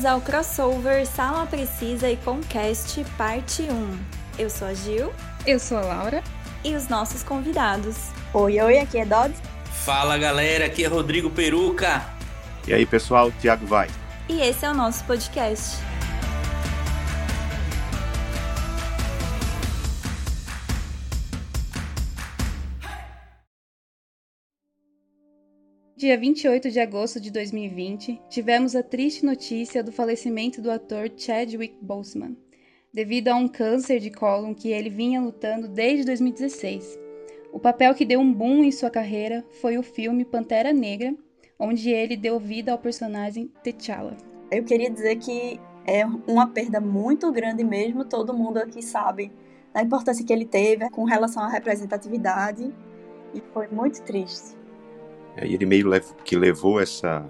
Bem-vindos ao crossover Sala Precisa e Concast Parte 1. Eu sou a Gil. Eu sou a Laura. E os nossos convidados. Oi, oi, aqui é Dodd. Fala galera, aqui é Rodrigo Peruca. E aí pessoal, Thiago vai. E esse é o nosso podcast. Dia 28 de agosto de 2020, tivemos a triste notícia do falecimento do ator Chadwick Boseman, devido a um câncer de cólon que ele vinha lutando desde 2016. O papel que deu um boom em sua carreira foi o filme Pantera Negra, onde ele deu vida ao personagem T'Challa. Eu queria dizer que é uma perda muito grande mesmo, todo mundo aqui sabe da importância que ele teve com relação à representatividade e foi muito triste. É, e ele meio que levou essa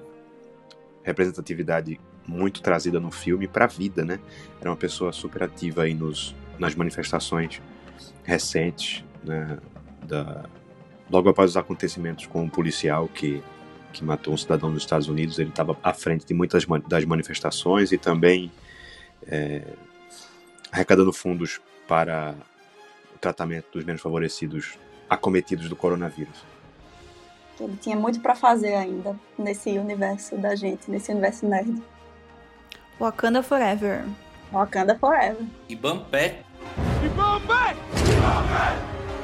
representatividade muito trazida no filme para a vida, né? Era uma pessoa super ativa aí nos, nas manifestações recentes, né? Da, logo após os acontecimentos com um policial que, que matou um cidadão dos Estados Unidos, ele estava à frente de muitas das manifestações e também é, arrecadando fundos para o tratamento dos menos favorecidos acometidos do coronavírus. Ele tinha muito para fazer ainda nesse universo da gente, nesse universo nerd. Wakanda Forever. Wakanda Forever. E Bampé. E Bampé! E Bampé!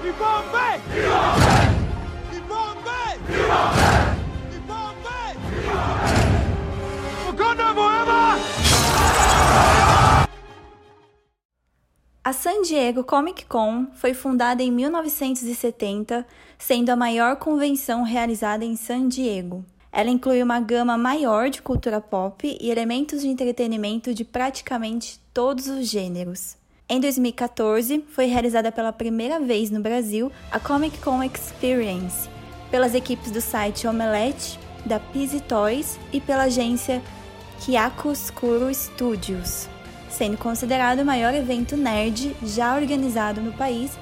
E Bampé! E Bampé! Wakanda Forever! A San Diego Comic Con foi fundada em 1970, sendo a maior convenção realizada em San Diego. Ela inclui uma gama maior de cultura pop e elementos de entretenimento de praticamente todos os gêneros. Em 2014, foi realizada pela primeira vez no Brasil a Comic Con Experience, pelas equipes do site Omelette, da Pizzy Toys e pela agência Kyakusukuro Studios sendo considerado o maior evento nerd já organizado no país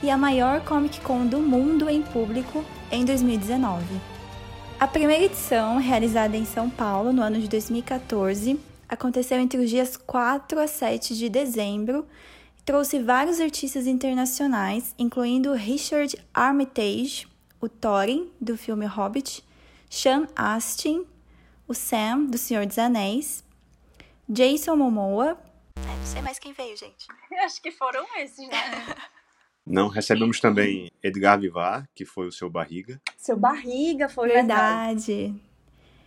e a maior Comic Con do mundo em público em 2019. A primeira edição, realizada em São Paulo no ano de 2014, aconteceu entre os dias 4 a 7 de dezembro e trouxe vários artistas internacionais, incluindo Richard Armitage, o Thorin, do filme Hobbit, Sean Astin, o Sam, do Senhor dos Anéis, Jason Momoa, é, não sei mais quem veio, gente. Acho que foram esses, né? Não, recebemos também Edgar Vivar, que foi o seu Barriga. Seu Barriga, foi verdade. verdade.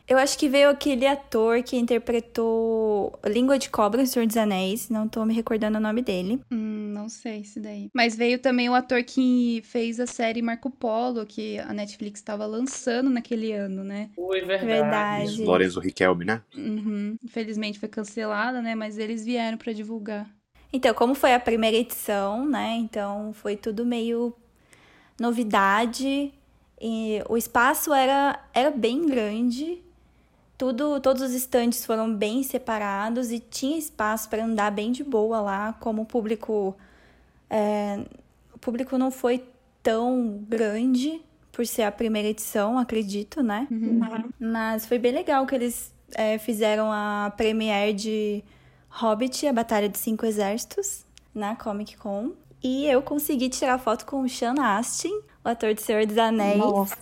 Eu acho que veio aquele ator que interpretou Língua de Cobra no Senhor dos Anéis. Não tô me recordando o nome dele. Hum, não sei se daí. Mas veio também o ator que fez a série Marco Polo, que a Netflix estava lançando naquele ano, né? Foi verdade. verdade. Lorenzo Riquelme, né? Uhum. Infelizmente foi cancelada, né? Mas eles vieram para divulgar. Então, como foi a primeira edição, né? Então foi tudo meio novidade. E o espaço era, era bem grande, tudo, todos os estantes foram bem separados e tinha espaço para andar bem de boa lá, como o público é, o público não foi tão grande por ser a primeira edição, acredito, né? Uhum. Mas foi bem legal que eles é, fizeram a premiere de Hobbit, a Batalha dos Cinco Exércitos, na Comic Con. E eu consegui tirar foto com o Sean Astin, o ator de Senhor dos Anéis. Nossa.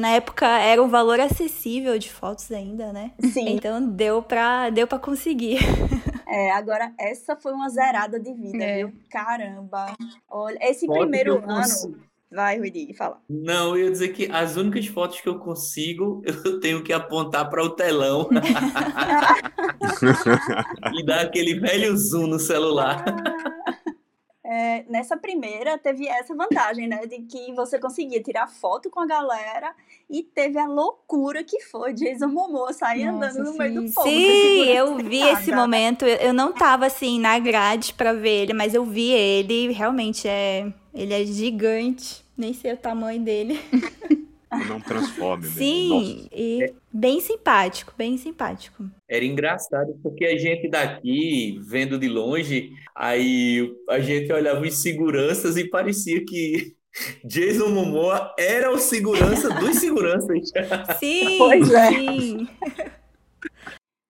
Na época era um valor acessível de fotos ainda, né? Sim. Então deu pra, deu pra conseguir. É, agora essa foi uma zerada de vida, É. viu? Caramba. Olha, esse que primeiro eu consigo. ano. Vai, Ruidi, fala. Não, eu ia dizer que as únicas fotos que eu consigo, eu tenho que apontar para o telão e dar aquele velho zoom no celular. É, nessa primeira teve essa vantagem, né? De que você conseguia tirar foto com a galera e teve a loucura que foi Jason Momoa sair Nossa, andando no meio do sim. povo. Sim, eu vi sem esse nada. momento. Eu eu não tava assim na grade pra ver ele, mas eu vi ele. Realmente é. Ele é gigante. Nem sei o tamanho dele. Não transforme mesmo. Sim, e bem simpático, bem simpático. Era engraçado porque a gente daqui, vendo de longe, aí a gente olhava os seguranças e parecia que Jason Momoa era o segurança dos seguranças. Sim, Pois é. sim.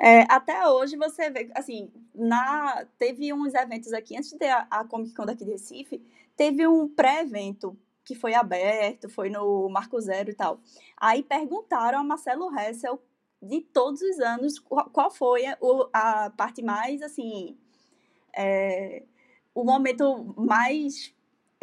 É, até hoje você vê, assim, na, teve uns eventos aqui, antes de ter a, a Comic Con daqui de Recife, teve um pré-evento que foi aberto, foi no Marco Zero e tal. Aí perguntaram a Marcelo Hessel, de todos os anos, qual foi a, a parte mais, assim, é, o momento mais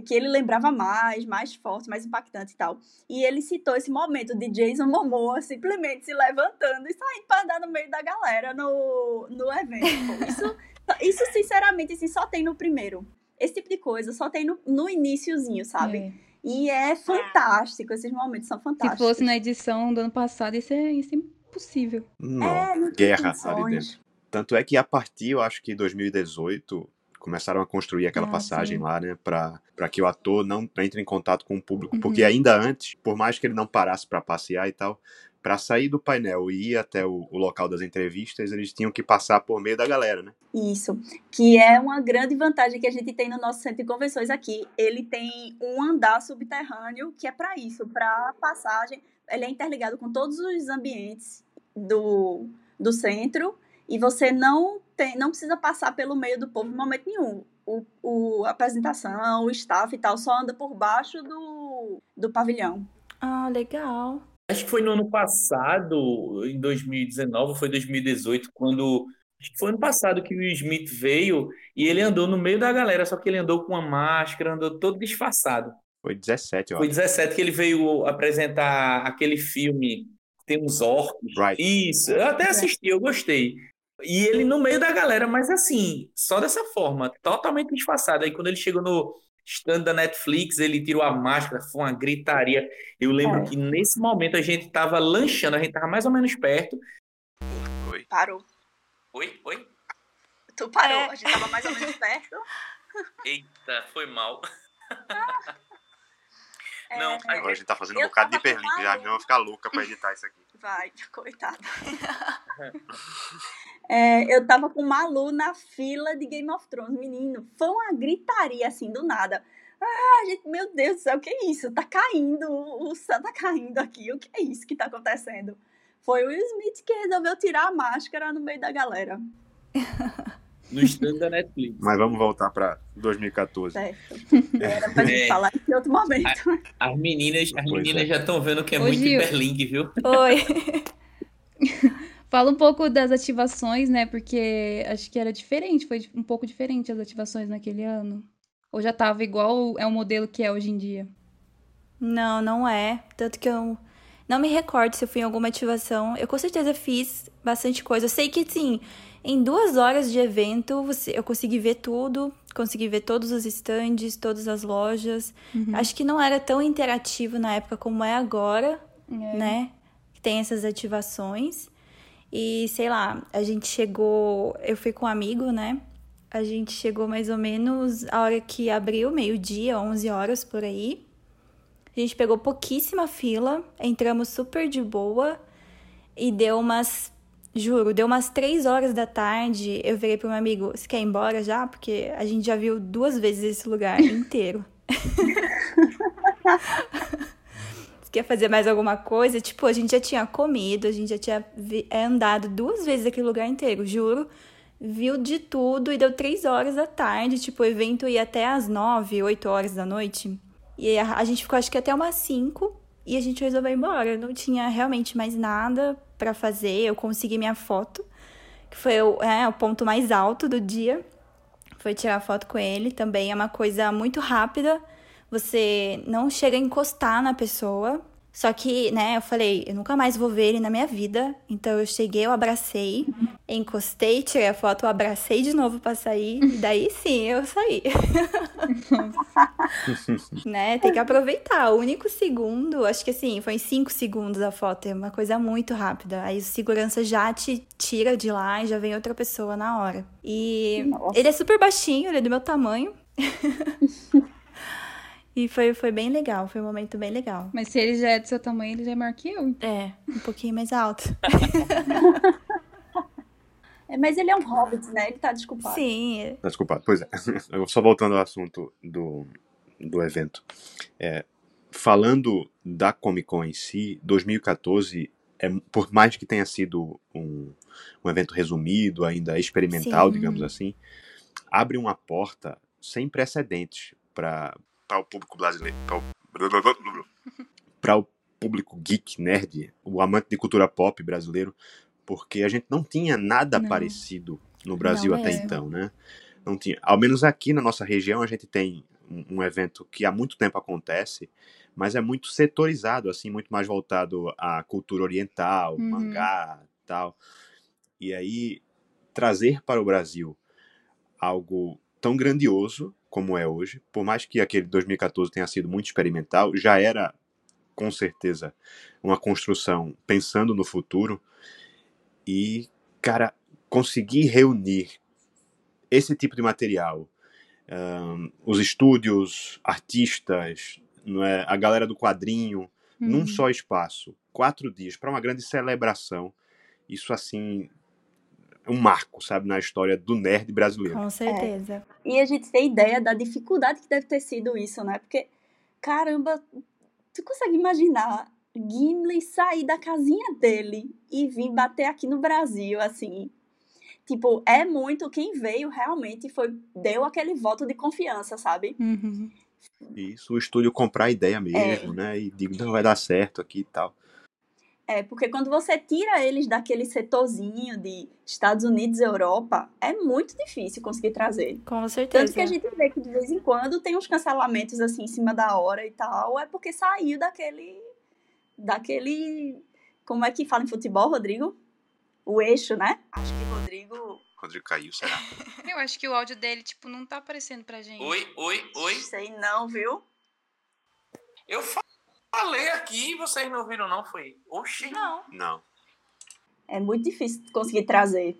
que ele lembrava mais, mais forte, mais impactante e tal. E ele citou esse momento de Jason Momoa simplesmente se levantando e saindo para andar no meio da galera no, no evento. Isso, isso, sinceramente, assim, só tem no primeiro. Esse tipo de coisa só tem no, no iníciozinho, sabe? É. E é fantástico, esses momentos são fantásticos. Se fosse na edição do ano passado, isso é, isso é impossível. Não, é, guerra ali dentro. Tanto é que a partir, eu acho que 2018, começaram a construir aquela ah, passagem sim. lá, né, para que o ator não entre em contato com o público, uhum. porque ainda antes, por mais que ele não parasse para passear e tal, para sair do painel e ir até o, o, local das entrevistas, eles tinham que passar por meio da galera, né? Isso, que é uma grande vantagem que a gente tem no nosso centro de convenções aqui. Ele tem um andar subterrâneo que é para isso, para passagem. Ele é interligado com todos os ambientes do, do centro e você não tem, não precisa passar pelo meio do povo em momento nenhum. O, o, a apresentação, o staff e tal, só anda por baixo do, do pavilhão. Ah, legal. Acho que foi no ano passado, em 2019, foi 2018, quando. Acho que foi ano passado que o Will Smith veio e ele andou no meio da galera, só que ele andou com uma máscara, andou todo disfarçado. Foi 17, ó. Foi 17 que ele veio apresentar aquele filme tem uns orcos. Right. Isso, eu até assisti, eu gostei. E ele no meio da galera, mas assim, só dessa forma, totalmente disfarçado. Aí quando ele chegou no stand da Netflix, ele tirou a máscara, foi uma gritaria. Eu lembro é. que nesse momento a gente tava lanchando, a gente tava mais ou menos perto. Oi. Parou. Oi? Oi? Tu parou, é. a gente tava mais ou menos perto. Eita, foi mal. É, não, é, a gente tá fazendo um bocado de hiperlink, já minha vai ficar louca pra editar isso aqui. Vai, coitada. é, eu tava com o Malu na fila de Game of Thrones, menino. Foi uma gritaria assim, do nada. Ah, gente, meu Deus do céu, o que é isso? Tá caindo, o céu tá caindo aqui. O que é isso que tá acontecendo? Foi o Will Smith que resolveu tirar a máscara no meio da galera. no stand da Netflix. Mas vamos voltar para 2014. Certo. Era pra gente é. falar em outro momento. A, as meninas, as meninas é. já estão vendo que é Ô, muito Gil. hiperlink, viu? Oi. Fala um pouco das ativações, né? Porque acho que era diferente, foi um pouco diferente as ativações naquele ano. Ou já tava igual é o modelo que é hoje em dia? Não, não é. Tanto que eu não me recordo se eu fui em alguma ativação. Eu com certeza fiz bastante coisa. Eu sei que, sim, em duas horas de evento, eu consegui ver tudo, consegui ver todos os estandes, todas as lojas. Uhum. Acho que não era tão interativo na época como é agora, é. né? Tem essas ativações. E sei lá, a gente chegou. Eu fui com um amigo, né? A gente chegou mais ou menos a hora que abriu, meio-dia, 11 horas por aí. A gente pegou pouquíssima fila, entramos super de boa e deu umas Juro, deu umas três horas da tarde, eu virei pro meu amigo, você quer ir embora já? Porque a gente já viu duas vezes esse lugar inteiro. você quer fazer mais alguma coisa? Tipo, a gente já tinha comido, a gente já tinha é, andado duas vezes aquele lugar inteiro, juro. Viu de tudo e deu três horas da tarde, tipo, o evento ia até às nove, oito horas da noite. E a, a gente ficou acho que até umas cinco e a gente resolveu ir embora. Não tinha realmente mais nada para fazer, eu consegui minha foto, que foi o, é, o ponto mais alto do dia. Foi tirar foto com ele também. É uma coisa muito rápida. Você não chega a encostar na pessoa. Só que, né, eu falei, eu nunca mais vou ver ele na minha vida. Então eu cheguei, eu abracei, encostei, tirei a foto, eu abracei de novo pra sair. E daí sim, eu saí. né, tem que aproveitar. O único segundo, acho que assim, foi em cinco segundos a foto, é uma coisa muito rápida. Aí o segurança já te tira de lá e já vem outra pessoa na hora. E Nossa. ele é super baixinho, ele é do meu tamanho. E foi, foi bem legal, foi um momento bem legal. Mas se ele já é do seu tamanho, ele já é maior que eu. É, um pouquinho mais alto. é, mas ele é um hobbit, né? Ele tá desculpado. Sim. Tá desculpado, pois é. Só voltando ao assunto do, do evento. É, falando da Comic Con em si, 2014, é, por mais que tenha sido um, um evento resumido, ainda experimental, Sim. digamos assim, abre uma porta sem precedentes para o público brasileiro, para o público geek, nerd, o amante de cultura pop brasileiro, porque a gente não tinha nada Não. parecido no Brasil Não até mesmo. então, né? Não tinha. Ao menos aqui na nossa região a gente tem um, um evento que há muito tempo acontece, mas é muito setorizado, assim, muito mais voltado à cultura oriental, Uhum. mangá, tal. E aí trazer para o Brasil algo tão grandioso como é hoje, por mais que aquele 2014 tenha sido muito experimental, já era com certeza uma construção pensando no futuro e cara conseguir reunir esse tipo de material ahn, os estúdios artistas não é, a galera do quadrinho num Uhum. só espaço quatro dias para uma grande celebração isso assim um marco sabe na história do nerd brasileiro Com certeza. E a gente tem ideia da dificuldade que deve ter sido isso, né? Porque, caramba, tu consegue imaginar Gimli sair da casinha dele e vir bater aqui no Brasil, assim. Tipo, é muito quem veio realmente foi deu aquele voto de confiança, sabe? Uhum. isso o estúdio comprar a ideia mesmo né e digo não vai dar certo aqui e tal É, porque quando você tira eles daquele setorzinho de Estados Unidos e Europa, é muito difícil conseguir trazer. Com certeza. Tanto que a gente vê que de vez em quando tem uns cancelamentos assim em cima da hora e tal, é porque saiu daquele. daquele. Como é que fala em futebol, Rodrigo? O eixo, né? Acho que Rodrigo. Rodrigo caiu será Eu acho que o áudio dele, tipo, não tá aparecendo pra gente. Oi, oi, oi. Sei não, viu? Eu falei aqui e vocês não viram, não? Foi. Oxi. Não. não É muito difícil conseguir trazer.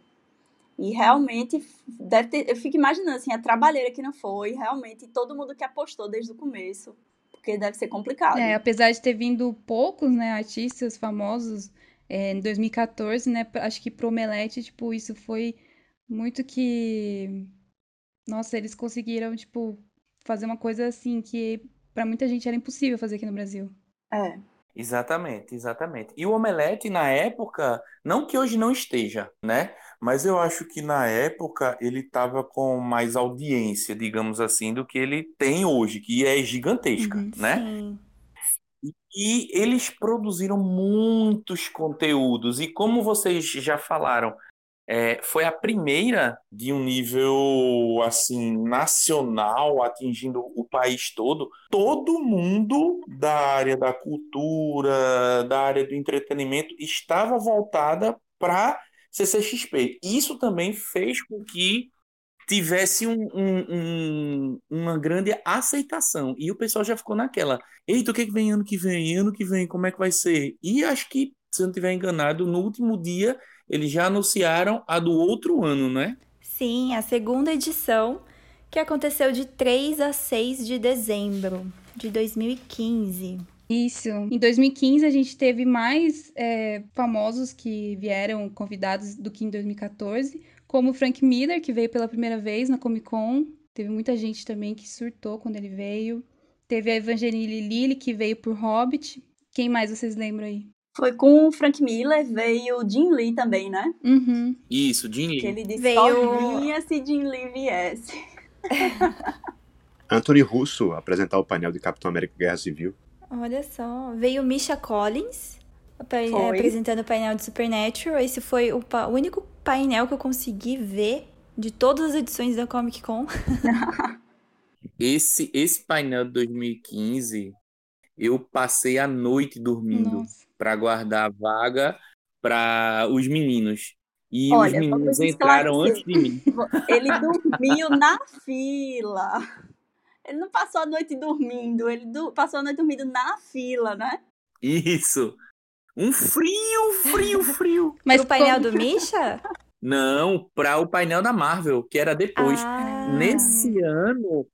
E realmente, deve ter, eu fico imaginando assim, a trabalheira que não foi, realmente todo mundo que apostou desde o começo. Porque deve ser complicado. É, apesar de ter vindo poucos, né, artistas famosos é, em 2014, né, acho que pro Omelete, tipo, isso foi muito que... Nossa, eles conseguiram, tipo, fazer uma coisa assim que pra muita gente era impossível fazer aqui no Brasil. É. Exatamente, exatamente. E o Omelete, na época, não que hoje não esteja, né? Mas eu acho que na época ele estava com mais audiência, digamos assim, do que ele tem hoje, que é gigantesca, Uhum, né? Sim. E eles produziram muitos conteúdos, e como vocês já falaram, é, foi a primeira de um nível assim nacional, atingindo o país todo. Todo mundo da área da cultura, da área do entretenimento, estava voltada para CCXP. Isso também fez com que tivesse um- um- um- uma grande aceitação. E o pessoal já ficou naquela. Eita, o que, que vem ano que vem? Ano que vem, como é que vai ser? E acho que, se eu não estiver enganado, no último dia eles já anunciaram a do outro ano, né? Sim, a segunda edição, que aconteceu de 3 a 6 de dezembro de 2015. Isso. Em 2015 a gente teve mais é, famosos que vieram convidados do que em 2014, como o Frank Miller, que veio pela primeira vez na Comic Con. Teve muita gente também que surtou quando ele veio. Teve a Evangeline Lilly, que veio por Hobbit. Quem mais vocês lembram aí? Foi com o Frank Miller, veio o Jim Lee também, né? Uhum. Isso, Jim Que Lee. ele disse Veio- vinha se Jim Lee viesse. Anthony Russo apresentar o painel de Capitão América Guerra Civil Olha só, veio Misha Collins Foi. apresentando o painel de Supernatural. Esse foi o, pa- o único painel que eu consegui ver de todas as edições da Comic Con. Esse, esse painel de 2015, eu passei a noite dormindo Nossa. Para guardar a vaga para os meninos. E Olha, os meninos entraram antes de mim. Ele dormiu na fila. Ele não passou a noite dormindo, ele du- passou a noite dormindo na fila, né? Isso. Um frio, frio, frio. Mas Pro painel do Misha? Não, para o painel da Marvel, que era depois. Ah, Nesse ano,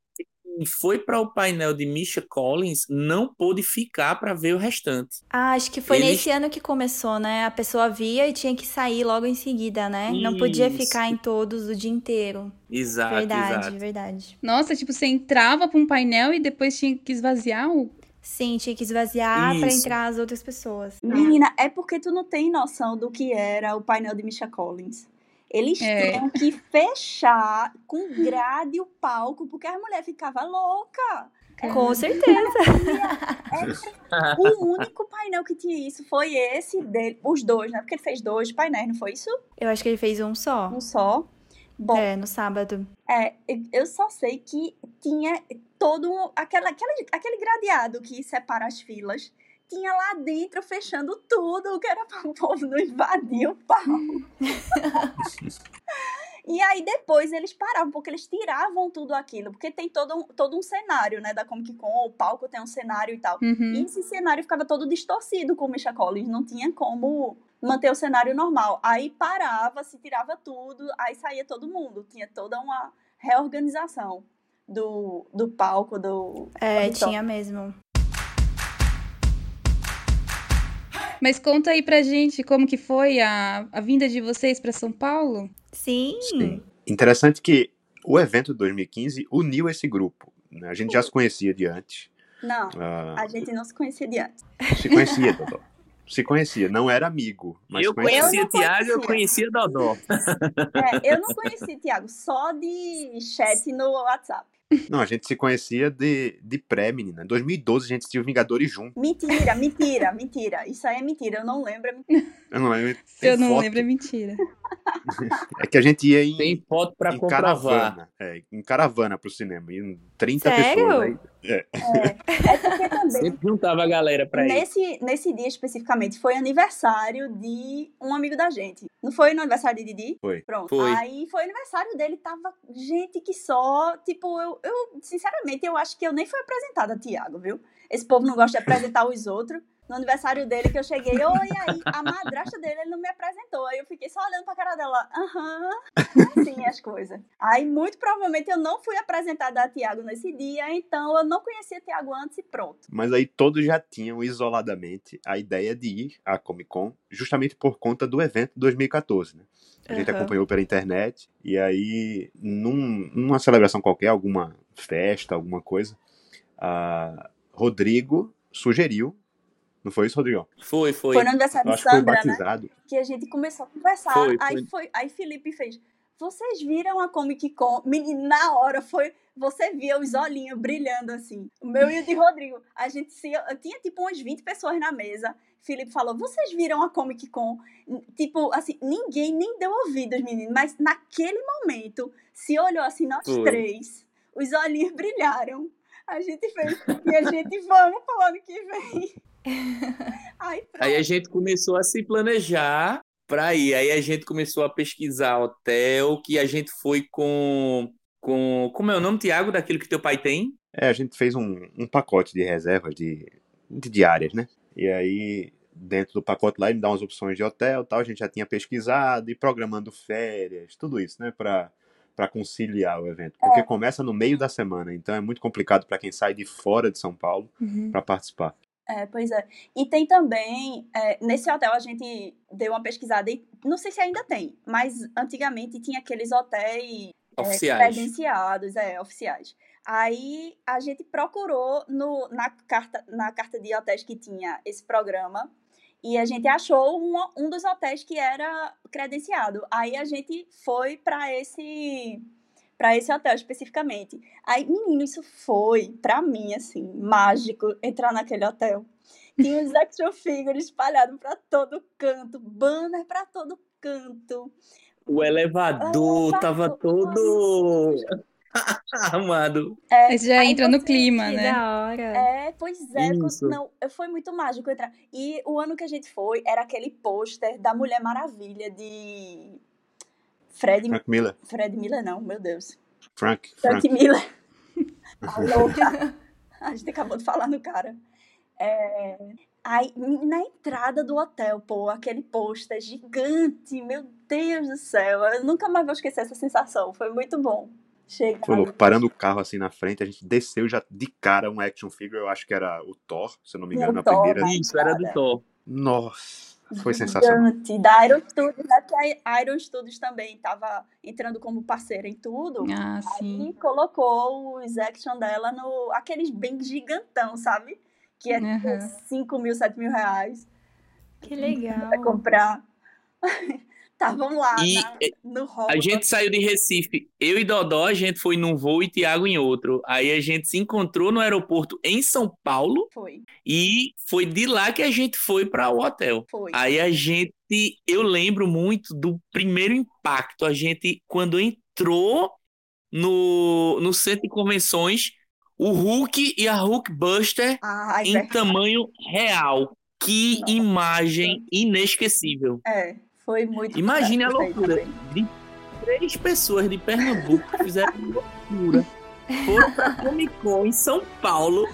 foi para o painel de Misha Collins não pôde ficar para ver o restante. Ah, acho que foi Eles- nesse ano que começou, né? A pessoa via e tinha que sair logo em seguida, né? Não podia Isso. ficar em todos o dia inteiro. Exato, verdade, exato. verdade. Nossa, tipo, você entrava pra um painel e depois tinha que esvaziar o. Sim, tinha que esvaziar pra Isso. entrar as outras pessoas. Menina, é porque tu não tem noção do que era o painel de Misha Collins. Eles É. tinham que fechar com grade o palco, porque a mulher ficava louca. Com certeza. O único painel que tinha isso foi esse dele, os dois, né? Porque ele fez dois painéis, não foi isso? Eu acho que ele fez um só. Um só. Bom, É, no sábado. É, eu só sei que tinha todo um, aquela, aquela, aquele gradeado que separa as filas. Tinha lá dentro fechando tudo, que era para o povo não invadir o palco. e aí depois eles paravam, porque eles tiravam tudo aquilo, porque tem todo um, todo um cenário, né, da Comic Con, o palco tem um cenário e tal. Uhum. E esse cenário ficava todo distorcido com o Misha Collins, não tinha como manter o cenário normal. Aí parava, se tirava tudo, aí saía todo mundo. Tinha toda uma reorganização do, do palco, do. É, tinha mesmo. Mas conta aí pra gente como que foi a, a vinda de vocês pra São Paulo. Sim. Sim. Interessante que o evento de 2015 uniu esse grupo. né? A gente já se conhecia de antes. Não, ah, a gente não se conhecia de antes. se conhecia, Dodó. Se conhecia. Não era amigo, mas eu conhecia. conhecia Tiago, eu conhecia. Dodó. É, eu não conheci Tiago, só de chat no WhatsApp. Não, a gente se conhecia de, de pré, menina. Em 2012 a gente assistiu Vingadores junto. Mentira, mentira, mentira. Isso aí é mentira, eu não lembro. Eu não lembro. Se eu não foto. lembro, é mentira. É que a gente ia em, Tem foto pra em comprovar. caravana. É, em caravana pro cinema. Em 30 Sério? pessoas. Aí, É, é porque também. Sempre juntava a galera pra ir. Nesse, nesse dia especificamente, foi aniversário de um amigo da gente. Não foi no aniversário de Didi? Foi. Pronto. Foi. Aí foi aniversário dele, tava gente que só. Tipo, eu, eu, sinceramente, eu acho que eu nem fui apresentada Tiago, viu? Esse povo não gosta de apresentar os outros. No aniversário dele que eu cheguei, oi, aí, a madrasta dele, ele não me apresentou. Aí eu fiquei só olhando pra cara dela, aham, assim as coisas. Aí, muito provavelmente, eu não fui apresentada a Tiago nesse dia, então eu não conhecia Tiago antes e pronto. Mas aí todos já tinham isoladamente a ideia de ir à Comic Con, justamente por conta do evento de 2014, né? A gente Aham. acompanhou pela internet, e aí, num- numa celebração qualquer, alguma festa, alguma coisa, a Rodrigo sugeriu, não foi isso, Rodrigão? Foi, foi. Foi no aniversário de acho que foi Sandra, né? que a gente começou a conversar. Foi, aí foi. foi, aí Felipe fez. Vocês viram a Comic Con? Menino, na hora foi. Você via os olhinhos brilhando assim. O meu e o de Rodrigo. A gente se, tinha tipo umas 20 pessoas na mesa. Felipe falou: Vocês viram a Comic Con? Tipo, assim, ninguém nem deu ouvidos, menino. Mas naquele momento, se olhou assim, nós Foi. três, os olhinhos brilharam. A gente fez. E a gente, vamos pro ano que vem. Aí. Aí a gente começou a se planejar pra ir. Aí a gente começou a pesquisar hotel, que a gente foi com. com como é o nome, Tiago, daquilo que teu pai tem? É, a gente fez um, um pacote de reservas de, de diárias, né? E aí, dentro do pacote lá, ele dá umas opções de hotel e tal. A gente já tinha pesquisado e programando férias, tudo isso, né? Pra, pra conciliar o evento. Porque começa no meio da semana, então é muito complicado pra quem sai de fora de São Paulo Uhum. pra participar. É, pois é. E tem também, é, nesse hotel a gente deu uma pesquisada e não sei se ainda tem, mas antigamente tinha aqueles hotéis é, Oficiais. credenciados, é, oficiais. Aí a gente procurou no, na, carta, na carta de hotéis que tinha esse programa e a gente achou um, um dos hotéis que era credenciado. Aí a gente foi para esse para esse hotel especificamente. Aí, menino, isso foi, pra mim, assim, mágico entrar naquele hotel. Tinha os action figures espalhados pra todo canto, banner pra todo canto. O elevador Ah, tava tá. todo armado. É, você já entra no clima, Que né? da hora. É, pois é, Isso. não, foi muito mágico entrar. E o ano que a gente foi era aquele pôster da Mulher Maravilha de Fred, Frank Miller. Fred Miller, não, meu Deus. Frank, Frank Frank. Miller. A louca. A gente acabou de falar no cara. É, Aí, na entrada do hotel, pô, aquele pôster gigante, meu Deus do céu. Eu nunca mais vou esquecer essa sensação. Foi muito bom. Chegar. Foi louco. Parando o carro assim na frente, a gente desceu já de cara um action figure, eu acho que era o Thor, se eu não me engano, O a Thor, primeira. né? Isso, era do Thor. Nossa, foi sensacional. Gigante, da Iron Studios, né? Porque a Iron Studios também tava entrando como parceira em tudo. Ah, sim. E colocou os action dela no. aqueles bem gigantão, sabe? que é Aham. 5 mil, 7 mil reais. Que legal. Vai comprar. Estavam lá E, na- no rolo. A gente saiu de Recife, eu e Dodó, a gente foi num voo e Tiago em outro. Aí a gente se encontrou no aeroporto em São Paulo Foi, e foi de lá que a gente foi para o hotel. foi. Aí a gente, eu lembro muito do primeiro impacto. A gente, quando entrou no, no centro de convenções, o Hulk e a Hulkbuster Ai, em verdade. tamanho real. Que Nossa. imagem inesquecível. É, foi muito Imagine a loucura três pessoas de Pernambuco que fizeram loucura. Foram pra Comic Con em São Paulo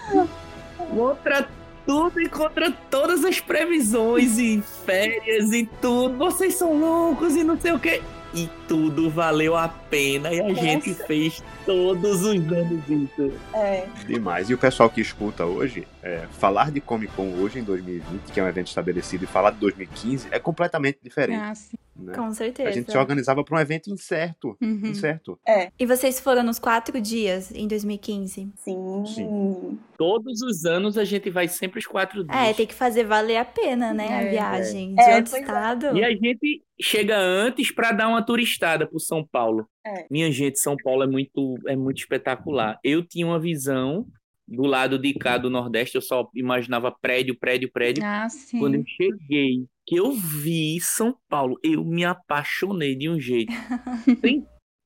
contra tudo e contra todas as previsões e férias e tudo. Vocês são loucos e não sei o quê. E tudo valeu a pena e a Nossa. gente fez todos os anos isso. É, Demais. E o pessoal que escuta hoje, é, falar de Comic Con hoje em 2020, que é um evento estabelecido, e falar de 2015 é completamente diferente. Ah, sim. né? Com certeza. A gente se organizava para um evento incerto. Uhum. Incerto. E vocês foram nos quatro dias em 2015? sim. Sim. Todos os anos a gente vai sempre os quatro dias. É, tem que fazer valer a pena, né? A É. viagem de É, outro é. estado. E a gente chega antes para dar uma turistada por São Paulo. É. Minha gente, São Paulo é muito, é muito espetacular. Eu tinha uma visão do lado de cá do Nordeste, eu só imaginava prédio, prédio, prédio. Ah, sim. Quando eu cheguei, que eu vi São Paulo, eu me apaixonei de um jeito. Tem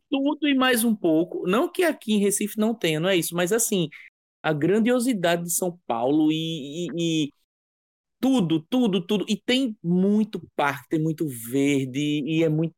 tudo e mais um pouco. Não que aqui em Recife não tenha, não é isso, mas assim, a grandiosidade de São Paulo e, e- e tudo, tudo, tudo. E tem muito parque, tem muito verde, e é muito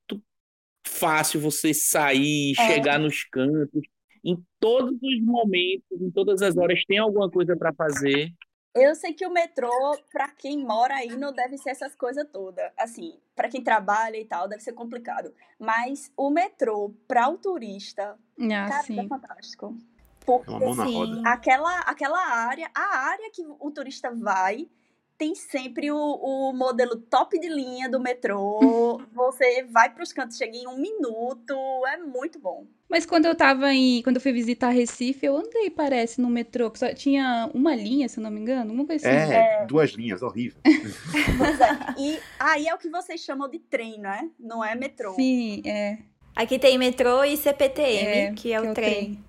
fácil você sair, É. chegar nos cantos. Em todos os momentos, em todas as horas, tem alguma coisa para fazer. Eu sei que o metrô, pra quem mora aí, não deve ser essas coisas todas. Assim, pra quem trabalha e tal, deve ser complicado. Mas o metrô, pra o turista, Ah, cara, é sim. fantástico. É uma Porque mão na Sim. roda. aquela, aquela área, a área que o turista vai, tem sempre o, o modelo top de linha do metrô. Você vai pros cantos, chega em um minuto, é muito bom. Mas quando eu tava em. Quando eu fui visitar Recife, eu andei, parece, no metrô, que só tinha uma linha, se eu não me engano. Uma coisa assim. É, duas linhas, horrível. Pois é. E aí é o que vocês chamam de trem, não é? Não é metrô. Sim, é. Aqui tem metrô e CPTM, é, que é o trem.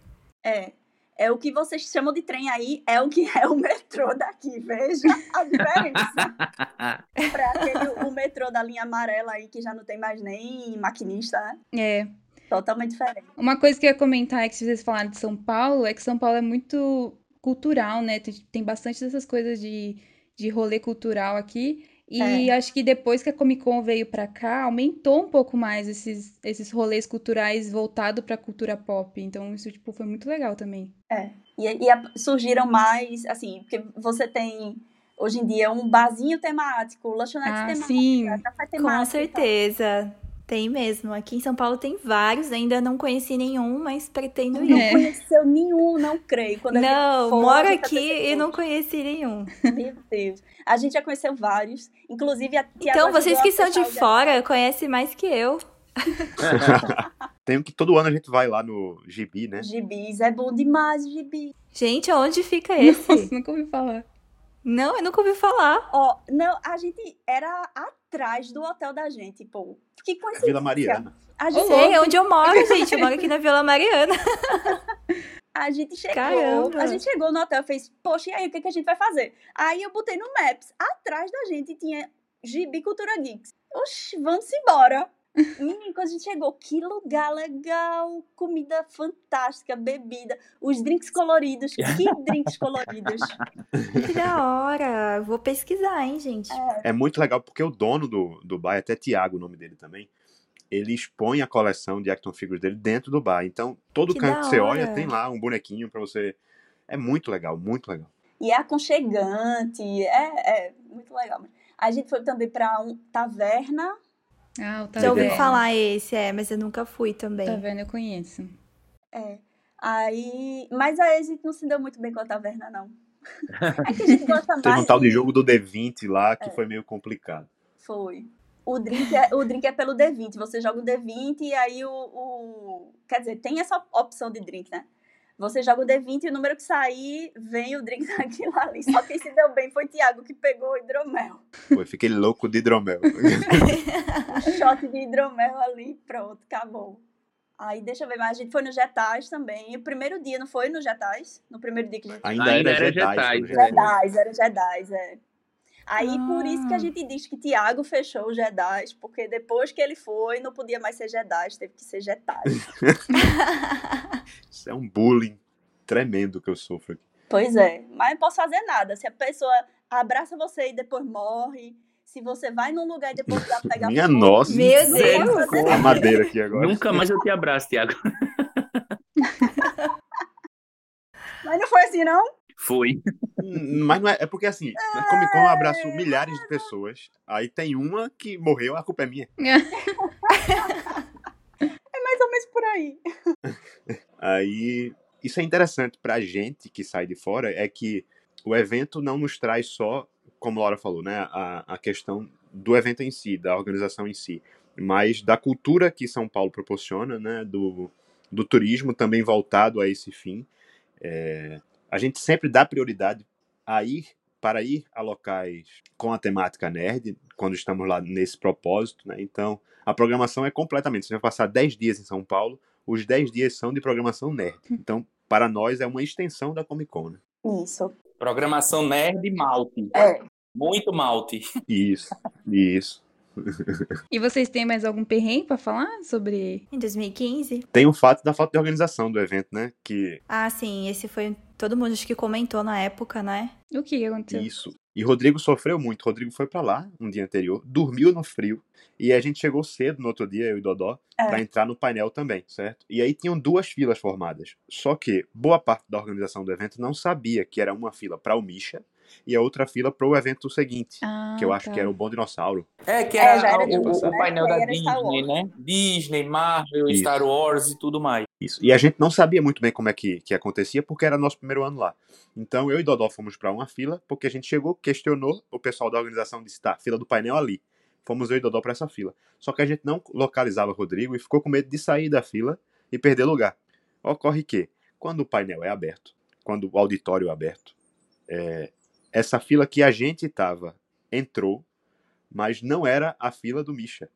É. É o que vocês chamam de trem aí, é o que é o metrô daqui. Veja a diferença. Pra aquele, o metrô da linha amarela aí, que já não tem mais nem maquinista, né? É. Totalmente diferente. Uma coisa que eu ia comentar é que se vocês falaram de São Paulo, é que São Paulo é muito cultural, né? Tem, tem bastante dessas coisas de, de rolê cultural aqui. E acho que depois que a Comic Con veio pra cá, aumentou um pouco mais esses, esses rolês culturais voltados pra cultura pop. Então isso, tipo, foi muito legal também. E, e a- surgiram mais, assim, porque você tem, hoje em dia, um barzinho temático, lanchonete Ah, temática, sim. café temático. Com certeza. Tem mesmo. Aqui em São Paulo tem vários. Ainda não conheci nenhum, mas pretendo ir. Não É. conheceu nenhum, não creio. Quando a gente Não, for, moro aqui e não conheci nenhum. Meu Deus. A gente já conheceu vários. Inclusive, a Tiago Então, vocês que são de fora conhecem mais que eu. Tem que todo ano a gente vai lá no Gibi, né? Gibis. É bom demais o gibi. Gente, onde fica esse? Nossa, nunca ouvi falar. não, eu nunca ouvi falar. Ó, não, a gente era atrás do hotel da gente, pô. Que coincidência. Vila Mariana. A gente, Sei onde eu moro, gente. Eu moro aqui na Vila Mariana. a gente chegou. Caramba. A gente chegou no hotel e fez, poxa, e aí, o que, que a gente vai fazer? Aí eu botei no Maps. Atrás da gente tinha Gibi Cultura Geeks. Oxi, vamos embora. Menino, quando a gente chegou, que lugar legal, comida fantástica, bebida, os drinks coloridos, que drinks coloridos. Que da hora. Vou pesquisar, hein, gente. É muito legal porque o dono do, do bar, até Tiago, o nome dele também, ele expõe a coleção de action figures dele dentro do bar. Então, todo Que canto que você olha tem lá um bonequinho pra você. É muito legal, muito legal. E é aconchegante, é, é muito legal. A gente foi também pra um taverna. Ah, o Já ouvi falar esse, é, mas eu nunca fui também. Taverna eu conheço. É. Aí. Mas aí a gente não se deu muito bem com a taverna, não. É que a gente gosta mais. Teve um tal de jogo do D20 lá É. que foi meio complicado. Foi. O drink, é, o drink é pelo D20. Você joga o D20 e aí o, o- Quer dizer, tem essa opção de drink, né? Você joga o D20 e o número que sair, vem o drink daquilo ali. Só quem se deu bem foi Tiago, que pegou o hidromel. Pô, eu fiquei louco de hidromel. Um shot de hidromel ali, pronto, acabou. Aí, deixa eu ver, mas a gente foi no Getais também. O primeiro dia, não foi no Getais? No primeiro dia que a gente Ainda, Ainda era era gente Jedi. foi. Jedais, era Jedais, é. Aí, por isso que a Ah. gente diz que Tiago fechou os Jedais, porque depois que ele foi, não podia mais ser Jedais, teve que ser Getais. Isso é um bullying tremendo que eu sofro aqui. pois é, mas não posso fazer nada. Se a pessoa abraça você e depois morre, se você vai num lugar e depois dá pra pegar Minha fogo, nossa. Meu Deus. Com a madeira aqui agora. Nunca mais eu te abraço, Tiago. Mas não foi assim, não? Foi. Hum, Mas não é, é porque assim, na Comic Con eu abraço milhares de pessoas. Aí tem uma que morreu, a culpa é minha. Mais ou menos por aí. Aí, isso é interessante pra gente que sai de fora, é que o evento não nos traz só, como a Laura falou, né, a, a questão do evento em si, da organização em si, mas da cultura que São Paulo proporciona, né, do, do turismo também voltado a esse fim. É, a gente sempre dá prioridade a ir para ir a locais com a temática nerd, quando estamos lá nesse propósito, né? Então, a programação é completamente, você vai passar 10 dias em São Paulo, os 10 dias são de programação nerd. Então, para nós é uma extensão da Comic Con, né? Isso. Programação nerd malte. É. Muito malte. Isso, isso. E vocês têm mais algum perrengue pra falar sobre. Em 2015? Tem o fato da falta de organização do evento, né? Que Ah, sim, esse foi. Todo mundo acho que comentou na época, né? O que aconteceu? Isso. E Rodrigo sofreu muito. Rodrigo foi pra lá um dia anterior, dormiu no frio, e a gente chegou cedo no outro dia, eu e Dodó, É. pra entrar no painel também, certo? E aí tinham duas filas formadas. Só que boa parte da organização do evento não sabia que era uma fila pra o Misha e a outra fila pro evento seguinte, Ah, que eu acho tá. que era o Bom Dinossauro. É, que É, era, já era o, o- o né? painel da Disney, né? Disney, Marvel, Isso. Star Wars e tudo mais. Isso. E a gente não sabia muito bem como é que, que acontecia, porque era nosso primeiro ano lá. Então eu e Dodó fomos pra uma fila, porque a gente chegou, questionou, o pessoal da organização disse: tá, fila do painel ali. Fomos eu e Dodó pra essa fila. Só que a gente não localizava Rodrigo e ficou com medo de sair da fila e perder lugar. Ocorre que, quando o painel é aberto, quando o auditório é aberto, é, essa fila que a gente tava entrou, mas não era a fila do Misha,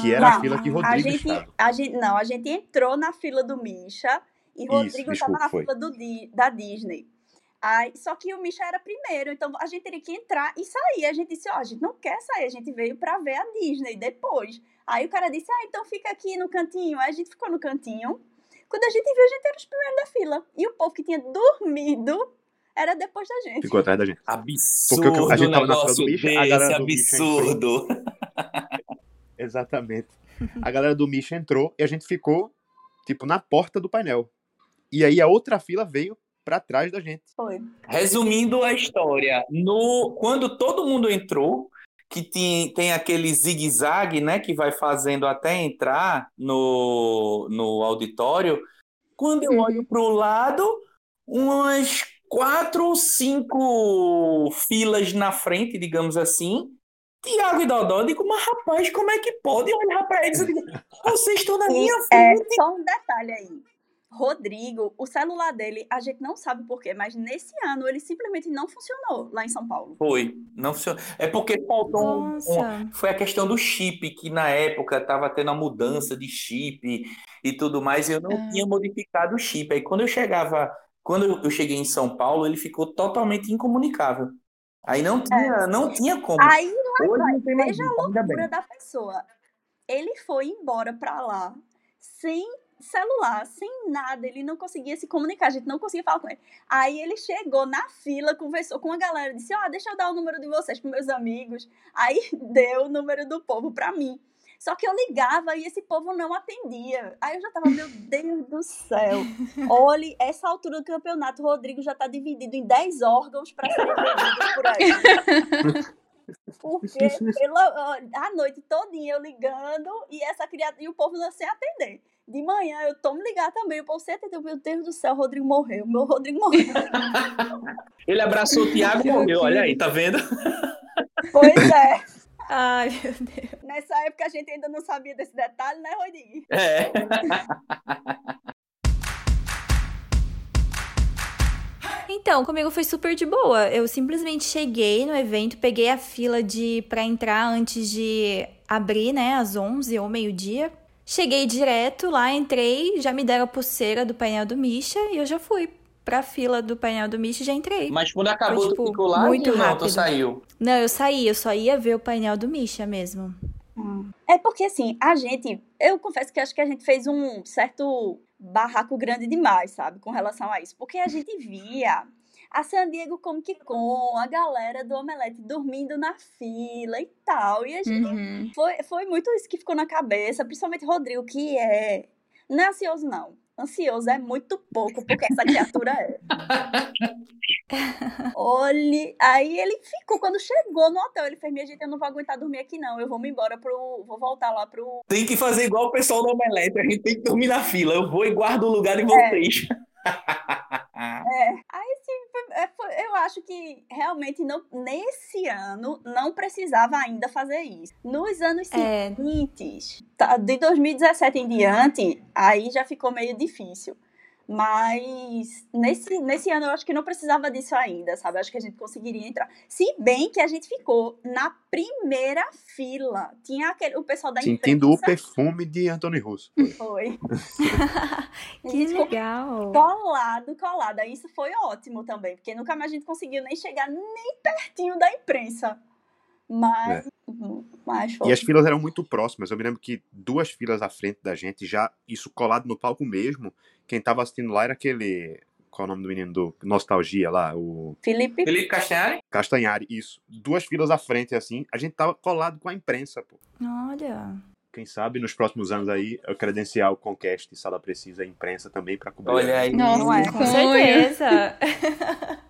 que era a Não, fila que A Rodrigo gente, estava. a gente, não, a gente entrou na fila do Misha e Rodrigo estava na foi. fila do, da Disney. Aí, só que o Misha era primeiro, então a gente teria que entrar e sair. A gente disse, ó, a gente não quer sair, a gente veio pra ver a Disney depois. Aí o cara disse, ah, então fica aqui no cantinho. Aí a gente ficou no cantinho. Quando a gente viu, a gente era os primeiros da fila. E o povo que tinha dormido era depois da gente. Ficou atrás da gente. Absurdo Porque a gente tava na fila do bicho, a galera do bicho absurdo. Exatamente. A galera do Misha entrou e a gente ficou, tipo, na porta do painel. E aí a outra fila veio pra trás da gente. Foi. Resumindo a história, no, quando todo mundo entrou, que tem, tem aquele zigue-zague, né, que vai fazendo até entrar no, no auditório, quando eu Uhum. olho para o lado, umas quatro ou cinco filas na frente, digamos assim, Tiago e Dodó, eu digo, mas rapaz, como é que pode olhar para eles? Eu digo, vocês estão na minha é frente. só um detalhe aí. Rodrigo, o celular dele, a gente não sabe por quê, mas nesse ano ele simplesmente não funcionou lá em São Paulo. Foi, não funcionou. É porque faltou um- um, foi a questão do chip, que na época estava tendo a mudança de chip e tudo mais, e eu não Ah. tinha modificado o chip. Aí quando eu chegava, quando eu cheguei em São Paulo, ele ficou totalmente incomunicável. Aí não tinha, não tinha como. Aí Hoje não tem mais veja bem. loucura da pessoa. Ele foi embora pra lá sem celular, sem nada, ele não conseguia se comunicar, a gente não conseguia falar com ele. Aí ele chegou na fila, conversou com a galera, disse: Ó, deixa eu dar o número de vocês pros meus amigos. Aí deu o número do povo pra mim. Só que eu ligava e esse povo não atendia. Aí eu já tava, meu Deus do céu. Olhe, essa altura do campeonato, o Rodrigo já tá dividido em 10 órgãos pra serem vendidos por aí. Porque pela, a noite todinha eu ligando e essa criatura, e o povo não sem atender. De manhã eu tô me ligar também, o povo sem atender. Meu Deus do céu, o Rodrigo morreu. Meu Rodrigo morreu. Ele abraçou o Thiago e morreu, olha aí, tá vendo? pois é. Ai, meu Deus. Nessa época a gente ainda não sabia desse detalhe, né, Rodrigo? É. Então, comigo foi super de boa. Eu simplesmente cheguei no evento, peguei a fila de para entrar antes de abrir, né, às 11 ou meio-dia. Cheguei direto lá, entrei, já me deram a pulseira do painel do Misha e eu já fui pra fila do painel do Misha e já entrei. Mas quando acabou, Foi, tu tipo, ficou lá muito ou não? rápido. Tu saiu? Não, eu saí, eu só ia ver o painel do Misha mesmo. É porque, assim, a gente. Eu confesso que acho que a gente fez um certo barraco grande demais, sabe? Com relação a isso. Porque a gente via a San Diego Comic Con, a galera do Omelete dormindo na fila e tal. E a gente. Uhum. Foi, foi muito isso que ficou na cabeça, principalmente Rodrigo, que é. Não é ansioso, não. Ansioso é muito pouco, porque essa criatura é. Olhe. Aí ele ficou, quando chegou no hotel, ele fez: Minha gente, eu não vou aguentar dormir aqui, não. Eu vou me embora pro. Vou voltar lá pro. Tem que fazer igual o pessoal do Omelete. A gente tem que dormir na fila. Eu vou e guardo o lugar de É. vocês. É. Aí, assim, foi- é, foi- eu acho que realmente não, nesse ano não precisava ainda fazer isso. Nos anos É. seguintes, tá, de 2017 em diante, aí já ficou meio difícil. Mas nesse, nesse ano eu acho que não precisava disso ainda, sabe? Eu acho que a gente conseguiria entrar. Se bem que a gente ficou na primeira fila. Tinha aquele, o pessoal da Sentindo o imprensa. perfume de Anthony Russo. Foi. Que legal. colado, colado. Aí Isso foi ótimo também, porque nunca mais a gente conseguiu nem chegar nem pertinho da imprensa. Mas, mas foi. É. E as filas eram muito próximas. Eu me lembro que duas filas à frente da gente, já isso colado no palco mesmo. Quem tava assistindo lá era aquele. Qual é o nome do menino do Nostalgia lá? O Felipe, Felipe Castanhari? Castanhari, isso. Duas filas à frente, assim. A gente tava colado com a imprensa, pô. Olha. Quem sabe nos próximos anos aí eu credenciar o Conquest Sala Precisa imprensa também pra cobrir. Olha aí. Nossa, é. que Com certeza.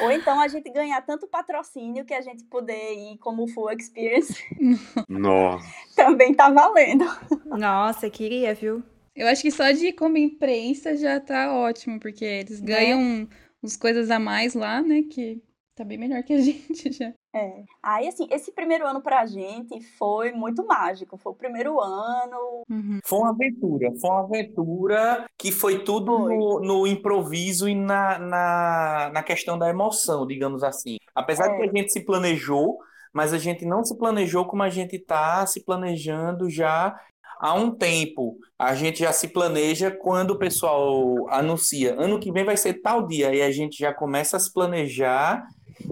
ou então a gente ganhar tanto patrocínio que a gente poder ir como full experience Nossa. também tá valendo. Nossa, queria, viu? Eu acho que só de ir como imprensa já tá ótimo, porque eles Né? ganham uns coisas a mais lá, né? Que tá bem melhor que a gente já. É. Aí, assim, esse primeiro ano pra gente foi muito mágico. Foi o primeiro ano. Uhum. Foi uma aventura, foi uma aventura que foi tudo Foi. no, no improviso e na, na, na questão da emoção, digamos assim. Apesar de É. que a gente se planejou, mas a gente não se planejou como a gente está se planejando já há um tempo. A gente já se planeja quando o pessoal anuncia, ano que vem vai ser tal dia, e a gente já começa a se planejar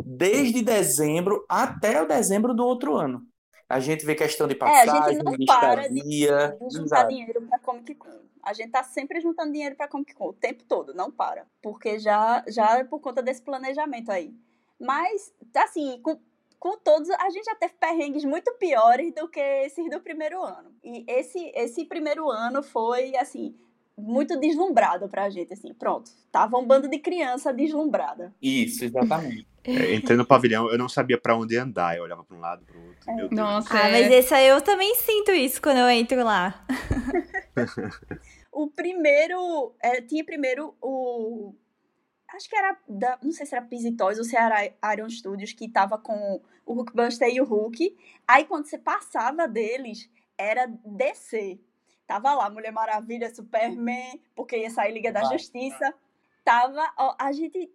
desde dezembro até o dezembro do outro ano. A gente vê questão de É, a gente passagem, não de para de- de juntar exato. dinheiro pra Comic Con. A gente tá sempre juntando dinheiro pra Comic Con o tempo todo, não para. Porque já, já é por conta desse planejamento aí. Mas, assim, com, com todos, a gente já teve perrengues muito piores do que esses do primeiro ano. E esse, esse primeiro ano foi, assim, muito deslumbrado pra gente, assim, pronto. Tava um bando de criança deslumbrada. Isso, exatamente. É, entrei no pavilhão, eu não sabia pra onde andar. Eu olhava pra um lado, pro outro. Meu Deus. Nossa, Ah, é. mas esse aí eu também sinto isso quando eu entro lá. O primeiro. é, tinha primeiro o. Acho que era. Da, não sei se era Pizzy Toys ou se era Iron Studios, que tava com o Hulkbuster e o Hulk. Aí quando você passava deles, era DC. Tava lá Mulher Maravilha, Superman, porque ia sair Liga da Vai. Justiça. Tava. ó, a gente.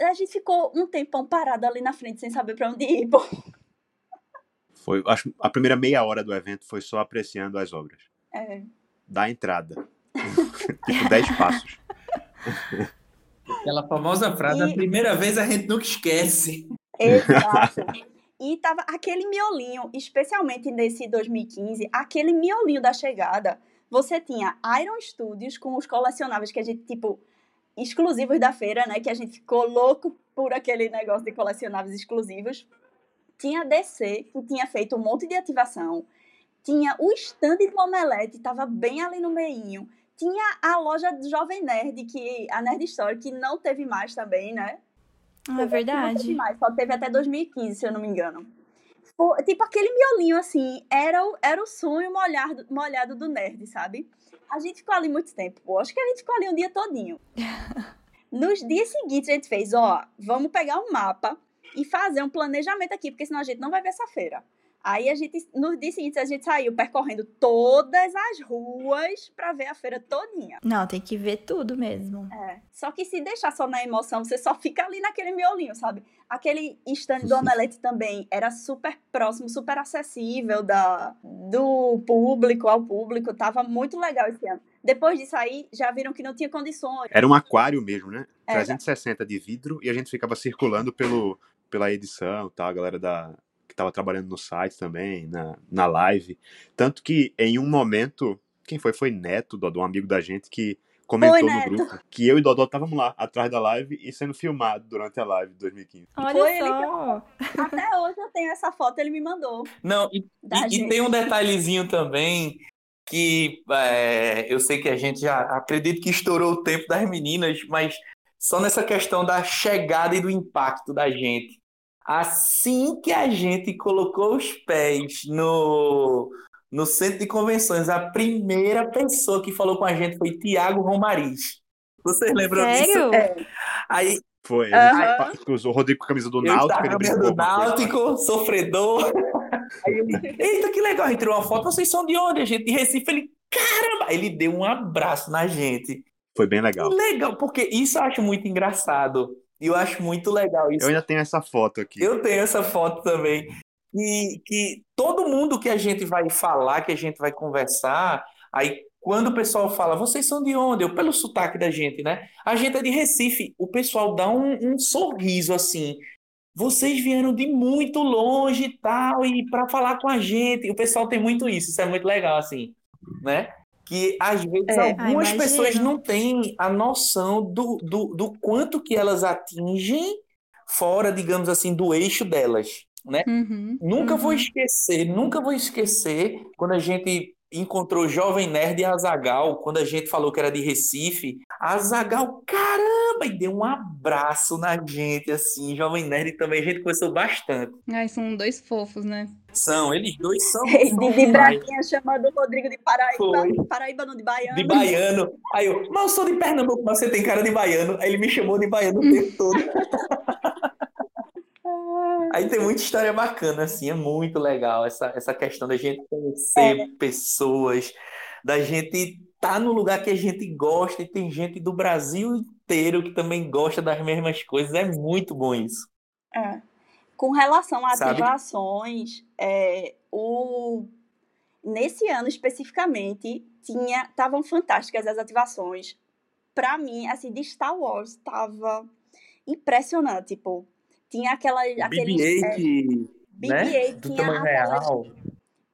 A gente ficou um tempão parado ali na frente sem saber pra onde ir. pô. Foi, acho a primeira meia hora do evento foi só apreciando as obras. É. Da entrada. tipo, 10 passos. Aquela famosa frase, E- a primeira vez a gente nunca esquece. Exato. E tava aquele miolinho, especialmente nesse 2015, aquele miolinho da chegada. Você tinha Iron Studios com os colecionáveis que a gente, tipo, exclusivos da feira, né? Que a gente ficou louco por aquele negócio de colecionáveis exclusivos. Tinha DC, que tinha feito um monte de ativação. Tinha o stand do Omelete, tava bem ali no meinho. Tinha a loja do Jovem Nerd, que a Nerd Story, que não teve mais também, né? Ah, é verdade. mais, só teve até 2015, se eu não me engano. Foi, tipo, aquele miolinho, assim, era o, era o sonho molhado, molhado do nerd, sabe? A gente ficou ali muito tempo, pô. Acho que a gente ficou ali um dia todinho. Nos dias seguintes, a gente fez, ó, vamos pegar um mapa e fazer um planejamento aqui, porque senão a gente não vai ver essa feira. Aí a gente, no dia seguinte, a gente saiu percorrendo todas as ruas pra ver a feira todinha. Não, tem que ver tudo mesmo. É. Só que se deixar só na emoção, você só fica ali naquele miolinho, sabe? Aquele stand do Omelete também era super próximo, super acessível da, do público ao público. Tava muito legal esse ano. Depois disso aí, já viram que não tinha condições. Era um aquário mesmo, né? Era. 360 de vidro e a gente ficava circulando pelo, pela edição, tá? A galera da que tava trabalhando no site também, na, na live. Tanto que em um momento, quem foi? Foi Neto, Dodô, um amigo da gente que comentou Foi, no Neto. grupo que eu e Dodô estávamos lá, atrás da live e sendo filmado durante a live de 2015. Olha Foi ele só. Até hoje eu tenho essa foto, ele me mandou. Não, e, e- e tem um detalhezinho também que é, eu sei que a gente já acredito que estourou o tempo das meninas, mas só nessa questão da chegada e do impacto da gente. Assim que a gente colocou os pés no, no centro de convenções, a primeira pessoa que falou com a gente foi Tiago Romariz. Vocês lembram disso? Sério? É. Aí Foi, cruzou o Rodrigo com a camisa do eu Náutico, ele brincou do. Náutico, sofredor. Aí ele, eita, que legal, a gente tirou uma foto. Vocês são de onde? A gente de Recife. Ele, caramba! Ele deu um abraço na gente. Foi bem legal. Legal, porque isso eu acho muito engraçado. E eu acho muito legal isso. Eu ainda tenho essa foto aqui. Eu tenho essa foto também. E que todo mundo que a gente vai falar, que a gente vai conversar, aí quando o pessoal fala, vocês são de onde? Eu, pelo sotaque da gente, né? A gente é de Recife. O pessoal dá um, um sorriso assim. Vocês vieram de muito longe e tal, e para falar com a gente. O pessoal tem muito isso, isso é muito legal, assim, né? Que às vezes É. algumas Ah, imagino. pessoas não têm a noção do, do, do quanto que elas atingem fora, digamos assim, do eixo delas, né? Uhum. Nunca vou Uhum. esquecer, nunca vou esquecer quando a gente encontrou Jovem Nerd e Azagal, quando a gente falou que era de Recife. Azagal, caramba, e deu um abraço na gente, assim. Jovem Nerd também, a gente conversou bastante. Ai, são dois fofos, né? São, eles dois são, De, são de demais. Braguinha chamando o Rodrigo de Paraíba. Paraíba não, de Baiano. De baiano. Aí eu, mas eu sou de Pernambuco, mas você tem cara de baiano. Aí ele me chamou de baiano o tempo todo. Aí tem muita história bacana, assim, é muito legal essa, essa questão da gente conhecer pessoas, da gente estar no lugar que a gente gosta e tem gente do Brasil inteiro que também gosta das mesmas coisas. É muito bom isso. É. Com relação a ativações, é, o... nesse ano especificamente, tinha estavam fantásticas as ativações. Pra mim, assim, de Star Wars, tava impressionante. Tipo, tinha aquela, aqueles. é, BB-8, né? BB-8 Do tinha real.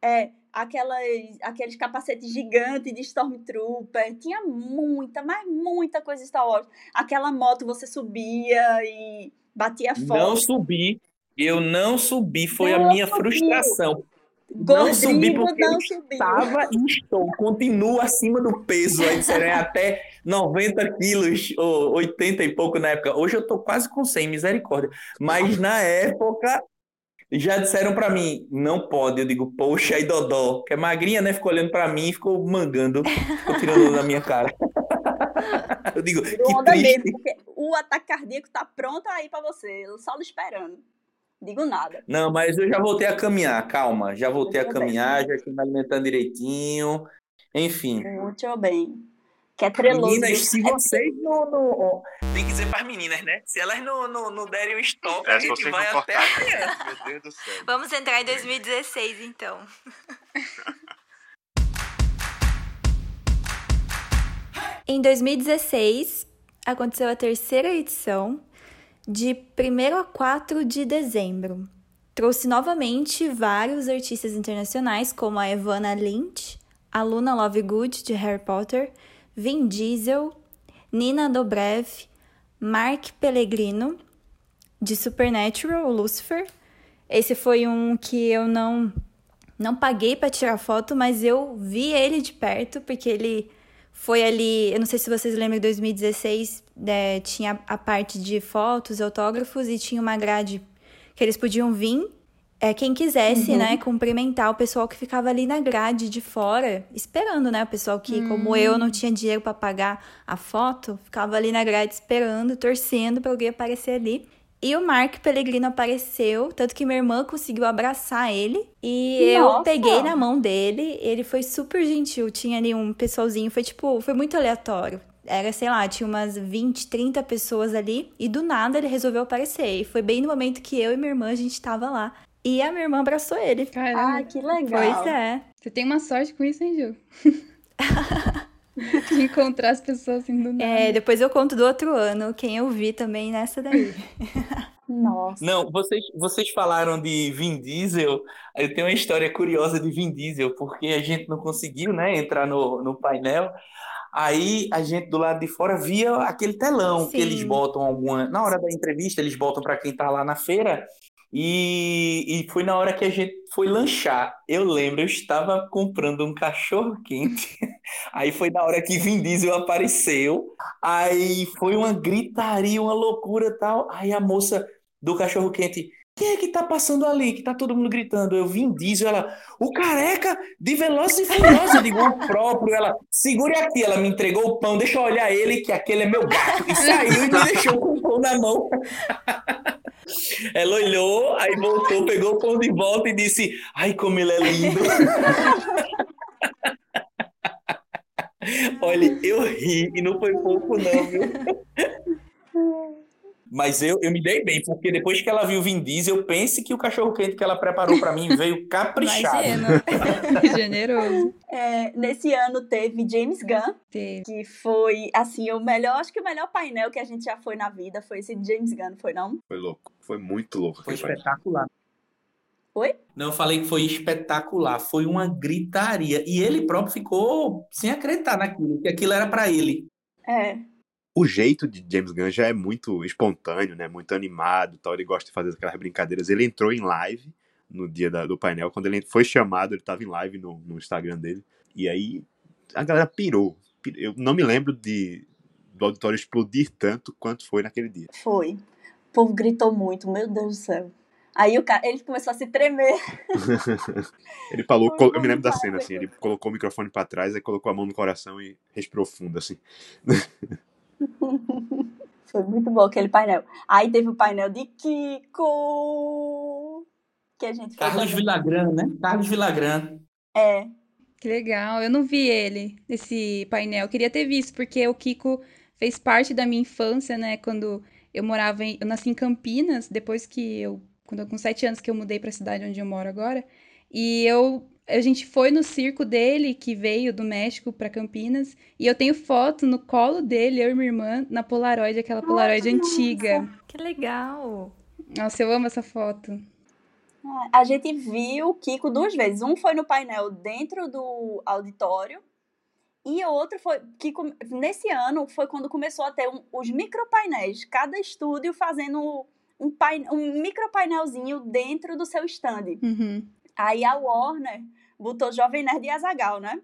é, aquelas, aqueles capacetes gigantes de Stormtrooper. Tinha muita, mas muita coisa Star Wars. Aquela moto você subia e batia Não foto. subi. Eu não subi, foi a Não minha subiu. frustração. Não subi porque não eu subiu. estava e estou, continuo acima do peso. Aí disseram, é até 90 quilos, ou 80 e pouco na época. Hoje eu tô quase com 100, misericórdia. Mas na época, já disseram pra mim, não pode. Eu digo, poxa, aí Dodó, que é magrinha, né? Ficou olhando pra mim e ficou mangando, ficou tirando na minha cara. Eu digo, Virou que onda triste. mesmo, porque o ataque cardíaco tá pronto aí pra você, só lhe esperando. Digo nada. Não, mas eu já voltei a caminhar, calma. Já voltei a Muito bem. caminhar, já estou me alimentando direitinho. Enfim. Muito bem. Que é treloso. Meninas, se É vocês não, não- Tem que dizer para as meninas, né? Se elas não, não, não derem o stop, a É, se gente vai até amanhã. Meu Deus do céu. Vamos entrar em 2016, então. em 2016, aconteceu a terceira edição, de 1 a 4 de dezembro. Trouxe novamente vários artistas internacionais, como a Evana Lynch, a Luna Lovegood, de Harry Potter, Vin Diesel, Nina Dobrev, Mark Pellegrino, de Supernatural, Lucifer. Esse foi um que eu não não paguei para tirar foto, mas eu vi ele de perto porque ele foi ali, eu não sei se vocês lembram, em 2016 né, tinha a parte de fotos, autógrafos e tinha uma grade que eles podiam vir, é, quem quisesse, né, cumprimentar o pessoal que ficava ali na grade de fora, esperando, né, o pessoal que, como eu, não tinha dinheiro para pagar a foto, ficava ali na grade esperando, torcendo para alguém aparecer ali. E o Mark Pellegrino apareceu, tanto que minha irmã conseguiu abraçar ele. E eu Nossa! peguei na mão dele. Ele foi super gentil. Tinha ali um pessoalzinho, foi tipo, foi muito aleatório. Era, sei lá, tinha umas 20, 30 pessoas ali. E do nada ele resolveu aparecer. E foi bem no momento que eu e minha irmã, a gente tava lá. E a minha irmã abraçou ele. Caramba. Ah, que legal. Pois é. Você tem uma sorte com isso, hein, Ju? De encontrar as pessoas assim do nada. É, depois eu conto do outro ano, quem eu vi também nessa daí. Nossa. Não, vocês, vocês falaram de Vin Diesel. Eu tenho uma história curiosa de Vin Diesel, porque a gente não conseguiu, né, entrar no, no painel. Aí a gente do lado de fora via aquele telão que Sim. eles botam alguma. Na hora da entrevista, eles botam para quem tá lá na feira. E, e foi na hora que a gente foi lanchar. Eu lembro, eu estava comprando um cachorro quente. Aí foi na hora que Vin Diesel apareceu. Aí foi uma gritaria, uma loucura e tal. Aí a moça do cachorro quente, quem é que tá passando ali? Que tá todo mundo gritando. Eu Vin Diesel, ela, o careca de Velozes e Furiosos. Eu digo, o próprio. Ela, segure aqui. Ela me entregou o pão, deixa eu olhar ele, que aquele é meu gato. E saiu e me deixou com o pão na mão. Ela olhou, aí voltou, pegou o pão de volta e disse: Ai, como ele é lindo. Olha, eu ri e não foi pouco, não, viu? Mas eu, eu me dei bem, porque depois que ela viu o Vin Diesel, pense que o cachorro quente que ela preparou pra mim veio caprichado. Imagina. Generoso. É, nesse ano teve James Gunn, Teve. que foi, assim, o melhor, acho que o melhor painel que a gente já foi na vida foi esse de James Gunn, foi não? Foi louco. Foi muito louco. Foi espetacular. Oi? Não, eu falei que foi espetacular, foi uma gritaria. E ele próprio ficou sem acreditar naquilo, que aquilo era pra ele. É, O jeito de James Gunn já é muito espontâneo, né? Muito animado, tal. Ele gosta de fazer aquelas brincadeiras. Ele entrou em live no dia da- do painel. Quando ele foi chamado, ele estava em live no, no Instagram dele. E aí a galera pirou. Pir- Eu não me lembro de do auditório explodir tanto quanto foi naquele dia. foi. O povo gritou muito, meu Deus do céu. Aí o cara, ele começou a se tremer. Ele falou, colo- eu me lembro da cena assim, ele colocou o microfone pra trás, aí colocou a mão no coração e respirou fundo assim. Foi muito bom aquele painel. Aí teve o painel de Kiko. Que a gente Carlos também. Vilagran, né? Carlos Vilagran. É, Que legal. Eu não vi ele, esse painel. Eu queria ter visto, porque o Kiko fez parte da minha infância, né? Quando eu morava em. Eu nasci em Campinas, depois que eu. Quando eu, com sete anos que eu mudei pra cidade onde eu moro agora. E eu. A gente foi no circo dele, que veio do México pra Campinas. E eu tenho foto no colo dele, eu e minha irmã, na Polaroid, aquela Polaroid antiga. Que legal. Nossa, eu amo essa foto. a gente viu o Kiko duas vezes. Um foi no painel dentro do auditório. E o outro foi que nesse ano foi quando começou a ter um- os micropainéis, cada estúdio fazendo um, pain, um micropainelzinho dentro do seu stand. Uhum. Aí a Warner botou Jovem Nerd e Azagal, né?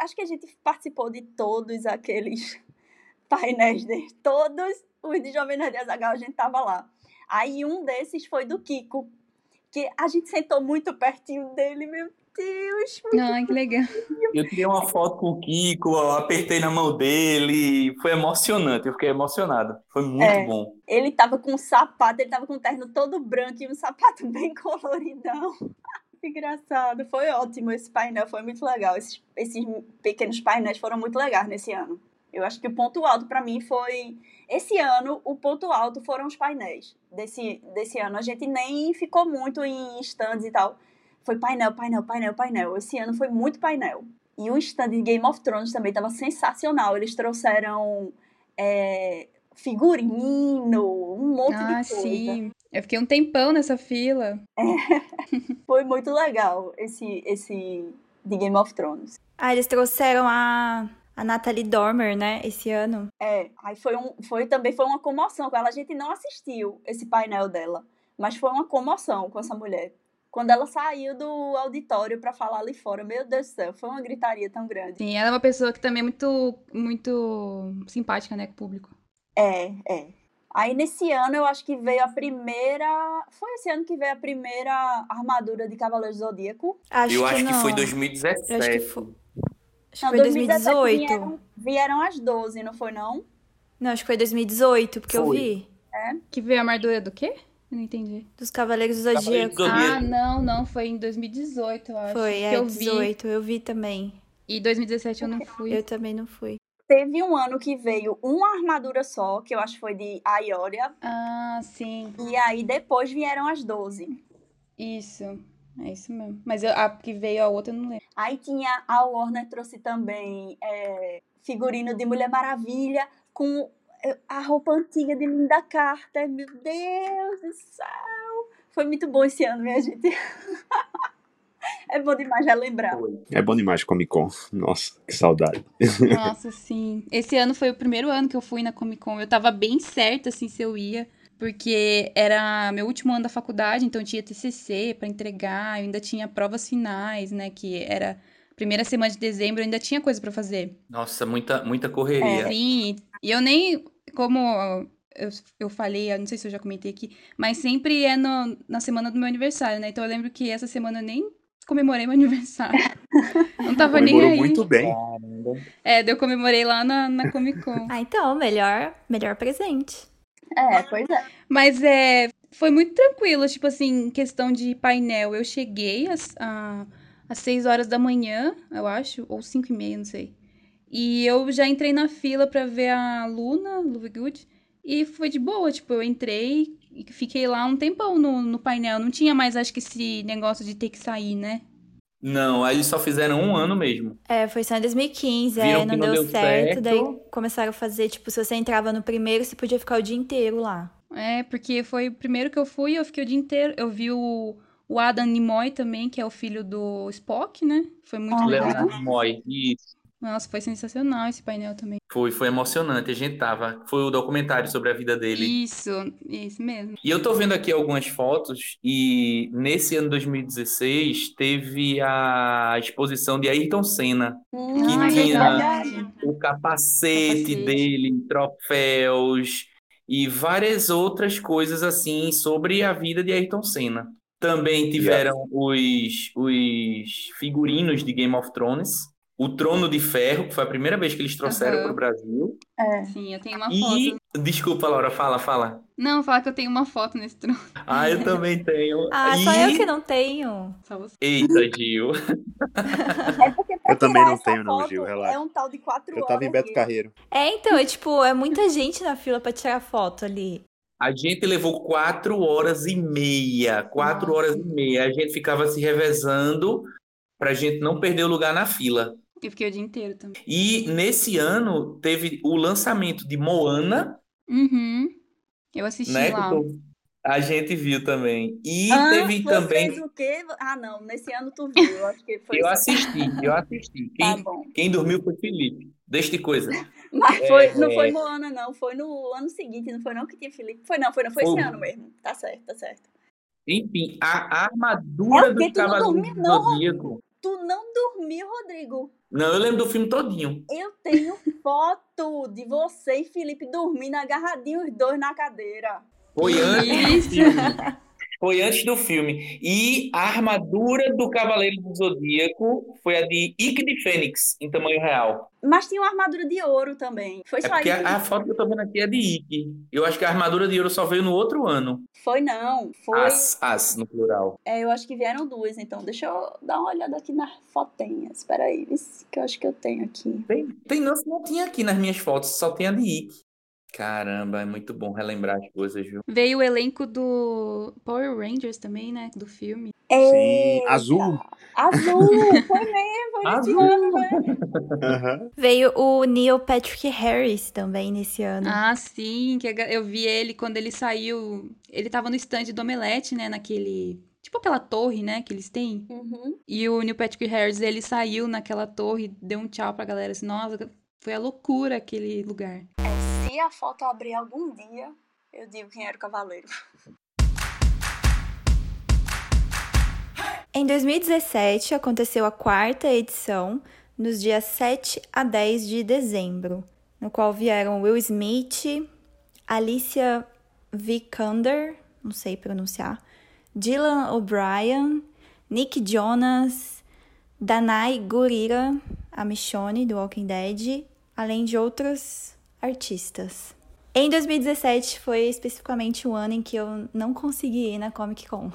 Acho que a gente participou de todos aqueles painéis dele. Todos os de Jovem Nerd e Azagal a gente tava lá. Aí um desses foi do Kiko, que a gente sentou muito pertinho dele, meu Deus. Ai, que legal. Eu tirei uma foto com o Kiko, eu apertei na mão dele. Foi emocionante, eu fiquei emocionado. Foi muito É. bom. Ele tava com um sapato, ele tava com um terno todo branco e um sapato bem coloridão. Engraçado, foi ótimo esse painel, foi muito legal. Esses, esses pequenos painéis foram muito legais nesse ano. Eu acho que o ponto alto pra mim foi. Esse ano, o ponto alto foram os painéis desse, desse ano. A gente nem ficou muito em stands e tal. Foi painel, painel, painel, painel. Esse ano foi muito painel. E o stand de Game of Thrones também tava sensacional. Eles trouxeram é, figurino, um monte Ah, de coisa. sim. Eu fiquei um tempão nessa fila. Foi muito legal esse, esse de Game of Thrones. Ah, eles trouxeram a, a Natalie Dormer, né, esse ano. É, aí foi, um, foi também foi uma comoção com ela. A gente não assistiu esse painel dela, mas foi uma comoção com essa mulher. Quando ela saiu do auditório pra falar ali fora, meu Deus do céu, foi uma gritaria tão grande. Sim, ela é uma pessoa que também é muito, muito simpática, né, com o público. É, é. Aí nesse ano eu acho que veio a primeira. Foi esse ano que veio a primeira armadura de Cavaleiro do Zodíaco. Acho eu acho que não. foi Eu 2017. acho que foi. Acho que Não, foi 2018. Vieram, vieram as 12, não foi não? Não, acho que foi 2018, porque eu Foi. vi. Que veio a armadura do quê? Eu não entendi. Dos Cavaleiros do Zodíaco. Zodíaco. Ah, não, não. Foi em 2018, eu acho. Foi, que é, eu vi. 18. Eu vi também. E 2017 eu não fui. Eu também não fui. Teve um ano que veio uma armadura só, que eu acho que foi de Aioria. Ah, sim. E aí depois vieram as 12. Isso. É isso mesmo. Mas eu- a que veio a outra eu não lembro. Aí tinha a Warner trouxe também é, figurino de Mulher Maravilha com a roupa antiga de Linda Carter. Meu Deus do céu! Foi muito bom esse ano, minha gente. é bom demais já lembrar. É bom demais Comic Con. Nossa, que saudade. Nossa, sim. Esse ano foi o primeiro ano que eu fui na Comic Con. Eu tava bem certa, assim, se eu ia. Porque era meu último ano da faculdade, então tinha TCC pra entregar. Eu ainda tinha provas finais, né? Que era primeira semana de dezembro, eu ainda tinha coisa pra fazer. Nossa, muita, muita correria. Sim, e eu nem, como eu, eu falei, eu não sei se eu já comentei aqui, mas sempre é no- na semana do meu aniversário, né? Então eu lembro que essa semana eu nem comemorei meu aniversário. Não tava nem aí. muito bem. É, eu comemorei lá na, na Comic Con. Ah, então, melhor, melhor presente. É, pois é. Mas é, foi muito tranquilo, tipo assim, em questão de painel. Eu cheguei às, às 6 horas da manhã, eu acho, ou 5 e meia, não sei. E eu já entrei na fila pra ver a Luna, Lovegood, e foi de boa, tipo, eu entrei e fiquei lá um tempão no, no painel. Não tinha mais, acho que, esse negócio de ter que sair, né? Não, aí eles só fizeram um ano mesmo. É, foi só em 2015, Viram é, que não, não deu, deu certo, certo. daí começaram a fazer, tipo, se você entrava no primeiro, você podia ficar o dia inteiro lá. É, porque foi o primeiro que eu fui, eu fiquei o dia inteiro. Eu vi o, o Adam Nimoy também, que é o filho do Spock, né? Foi muito Aham. legal. Leonardo Nimoy. Isso. Nossa, foi sensacional esse painel também. Foi, foi emocionante. A gente tava. Foi o documentário sobre a vida dele. Isso, isso mesmo. E eu tô vendo aqui algumas fotos e nesse ano 2016 teve a exposição de Ayrton Senna, Hum, Que Ah, tinha- verdade. o capacete, Capacete. dele, troféus e várias outras coisas assim sobre a vida de Ayrton Senna. Também tiveram os, os figurinos de Game of Thrones, o Trono de Ferro, que foi a primeira vez que eles trouxeram Aham. para o Brasil. É. Sim, eu tenho uma E, foto. desculpa, Laura, fala, fala. Não, falar que eu tenho uma foto nesse trono. Ah, eu também tenho. Ah, só E- eu que não tenho. Só você. Eita, Gil. É porque Eu também não tenho, não, Gil, relaxa. É um tal de quatro Eu tava em Beto Gil. Carreiro. É, então, é tipo, é muita gente na fila pra tirar foto ali. A gente levou quatro horas e meia. Quatro Nossa. horas e meia. A gente ficava se revezando pra gente não perder o lugar na fila. Eu fiquei o dia inteiro também. E nesse ano teve o lançamento de Moana, Uhum. Eu assisti né? lá. A gente viu também. E Ah, teve você também. fez o quê? Ah, não, nesse ano tu viu. Eu acho que foi Eu assisti, eu assisti. Tá Quem, bom. quem dormiu foi Felipe. Deste coisa. Mas foi, não É. foi Moana, não. Foi no ano seguinte, não foi não que tinha Felipe. Foi não, foi não. Foi esse ano mesmo. Tá certo, tá certo. Enfim, a armadura É do tu não Cavaleiro dormiu, do não, Zodíaco. Tu não dormiu, Rodrigo. Não, eu lembro do filme todinho. Eu tenho foto de você e Felipe dormindo agarradinhos os dois na cadeira. Foi antes. Foi antes do filme. E a armadura do Cavaleiro do Zodíaco foi a de Ike de Fênix, em tamanho real. Mas tinha uma armadura de ouro também. Foi É só porque isso? a, a foto que eu tô vendo aqui é de Ike. Eu acho que a armadura de ouro só veio no outro ano. Foi não. Foi. As, as, no plural. É, eu acho que vieram duas, então. Deixa eu dar uma olhada aqui nas fotinhas. Espera aí, que eu acho que eu tenho aqui. Tem, tem não, não tinha aqui nas minhas fotos, só tem a de Ike. Caramba, é muito bom relembrar as coisas, viu? Veio o elenco do Power Rangers também, né? Do filme. Sim, Eita! azul. Azul! Foi mesmo, Azul. né? Aham. Veio o Neil Patrick Harris também nesse ano. Ah, sim, que eu vi ele quando ele saiu. Ele tava no stand do Omelete, né? Naquele. Tipo aquela torre, né? Que eles têm. Uhum. E o Neil Patrick Harris, ele saiu naquela torre, deu um tchau pra galera. Assim, nossa, foi a loucura aquele lugar. Se a foto abrir algum dia, eu digo quem era o cavaleiro. Em 2017, aconteceu a quarta edição, nos dias 7 a 10 de dezembro, no qual vieram Will Smith, Alicia Vikander, não sei pronunciar, Dylan O'Brien, Nick Jonas, Danai Gurira, a Michonne do Walking Dead, além de outros artistas. Em 2017 foi especificamente o ano em que eu não consegui ir na Comic Con.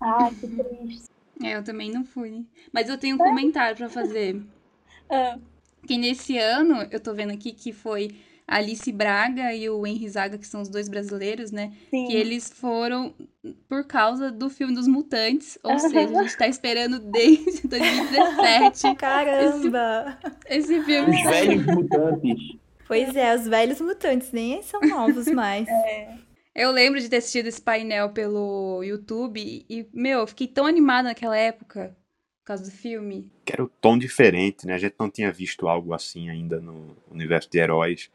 Ai, que triste. É, eu também não fui. Mas eu tenho um comentário pra fazer. Ah, Que nesse ano, eu tô vendo aqui que foi a Alice Braga e o Henry Zaga, que são os dois brasileiros, né? sim. Que eles foram por causa do filme dos Mutantes. Ou seja, a gente tá esperando desde 2017 Caramba! esse filme. Os velhos mutantes. Pois é, os velhos mutantes nem são novos mais. Eu lembro de ter assistido esse painel pelo YouTube e, meu, eu fiquei tão animada naquela época por causa do filme. Que era o tom diferente, né? A gente não tinha visto algo assim ainda no universo de heróis.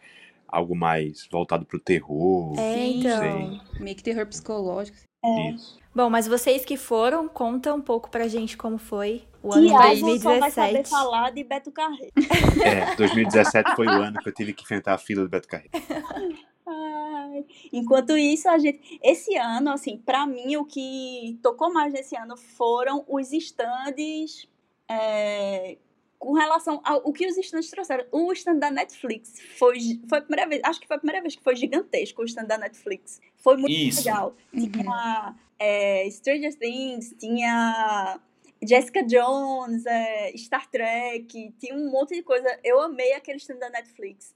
Algo mais voltado pro terror. É, Sim. então. Meio que terror psicológico. Isso. Bom, mas vocês que foram, conta um pouco pra gente como foi o ano de Tiago só vai saber 2017. falar de Beto Carreiro. É, 2017 foi o ano que eu tive que enfrentar a fila do Beto Carreiro. Ai, Enquanto isso, a gente. Esse ano, assim, pra mim, o que tocou mais nesse ano foram os stands. é, com relação ao o que os stands trouxeram. O stand da Netflix foi, foi a primeira vez, acho que foi a primeira vez que foi gigantesco o stand da Netflix. Foi muito Isso. legal. Uhum. Tinha é, Stranger Things, tinha Jessica Jones, é, Star Trek, tinha um monte de coisa. Eu amei aquele stand da Netflix.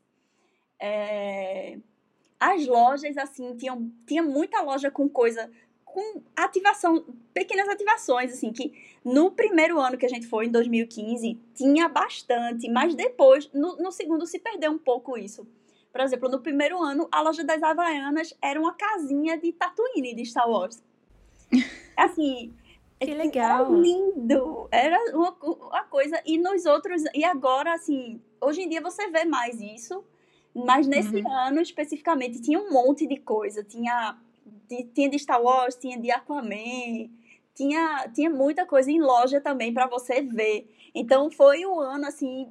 É, as lojas, assim, tinham, tinha muita loja com coisa, com ativação, pequenas ativações, assim, que no primeiro ano que a gente foi, em 2015, tinha bastante, mas depois, no, no segundo, se perdeu um pouco isso. Por exemplo, no primeiro ano, a loja das Havaianas era uma casinha de Tatooine de Star Wars. Assim, Que legal. era lindo. Era uma, uma coisa. E nos outros. E agora, assim, hoje em dia você vê mais isso. Mas nesse ano, especificamente, tinha um monte de coisa. Tinha tinha de Star Wars, tinha de Aquaman. Tinha, tinha muita coisa em loja também para você ver. Então foi o ano, assim.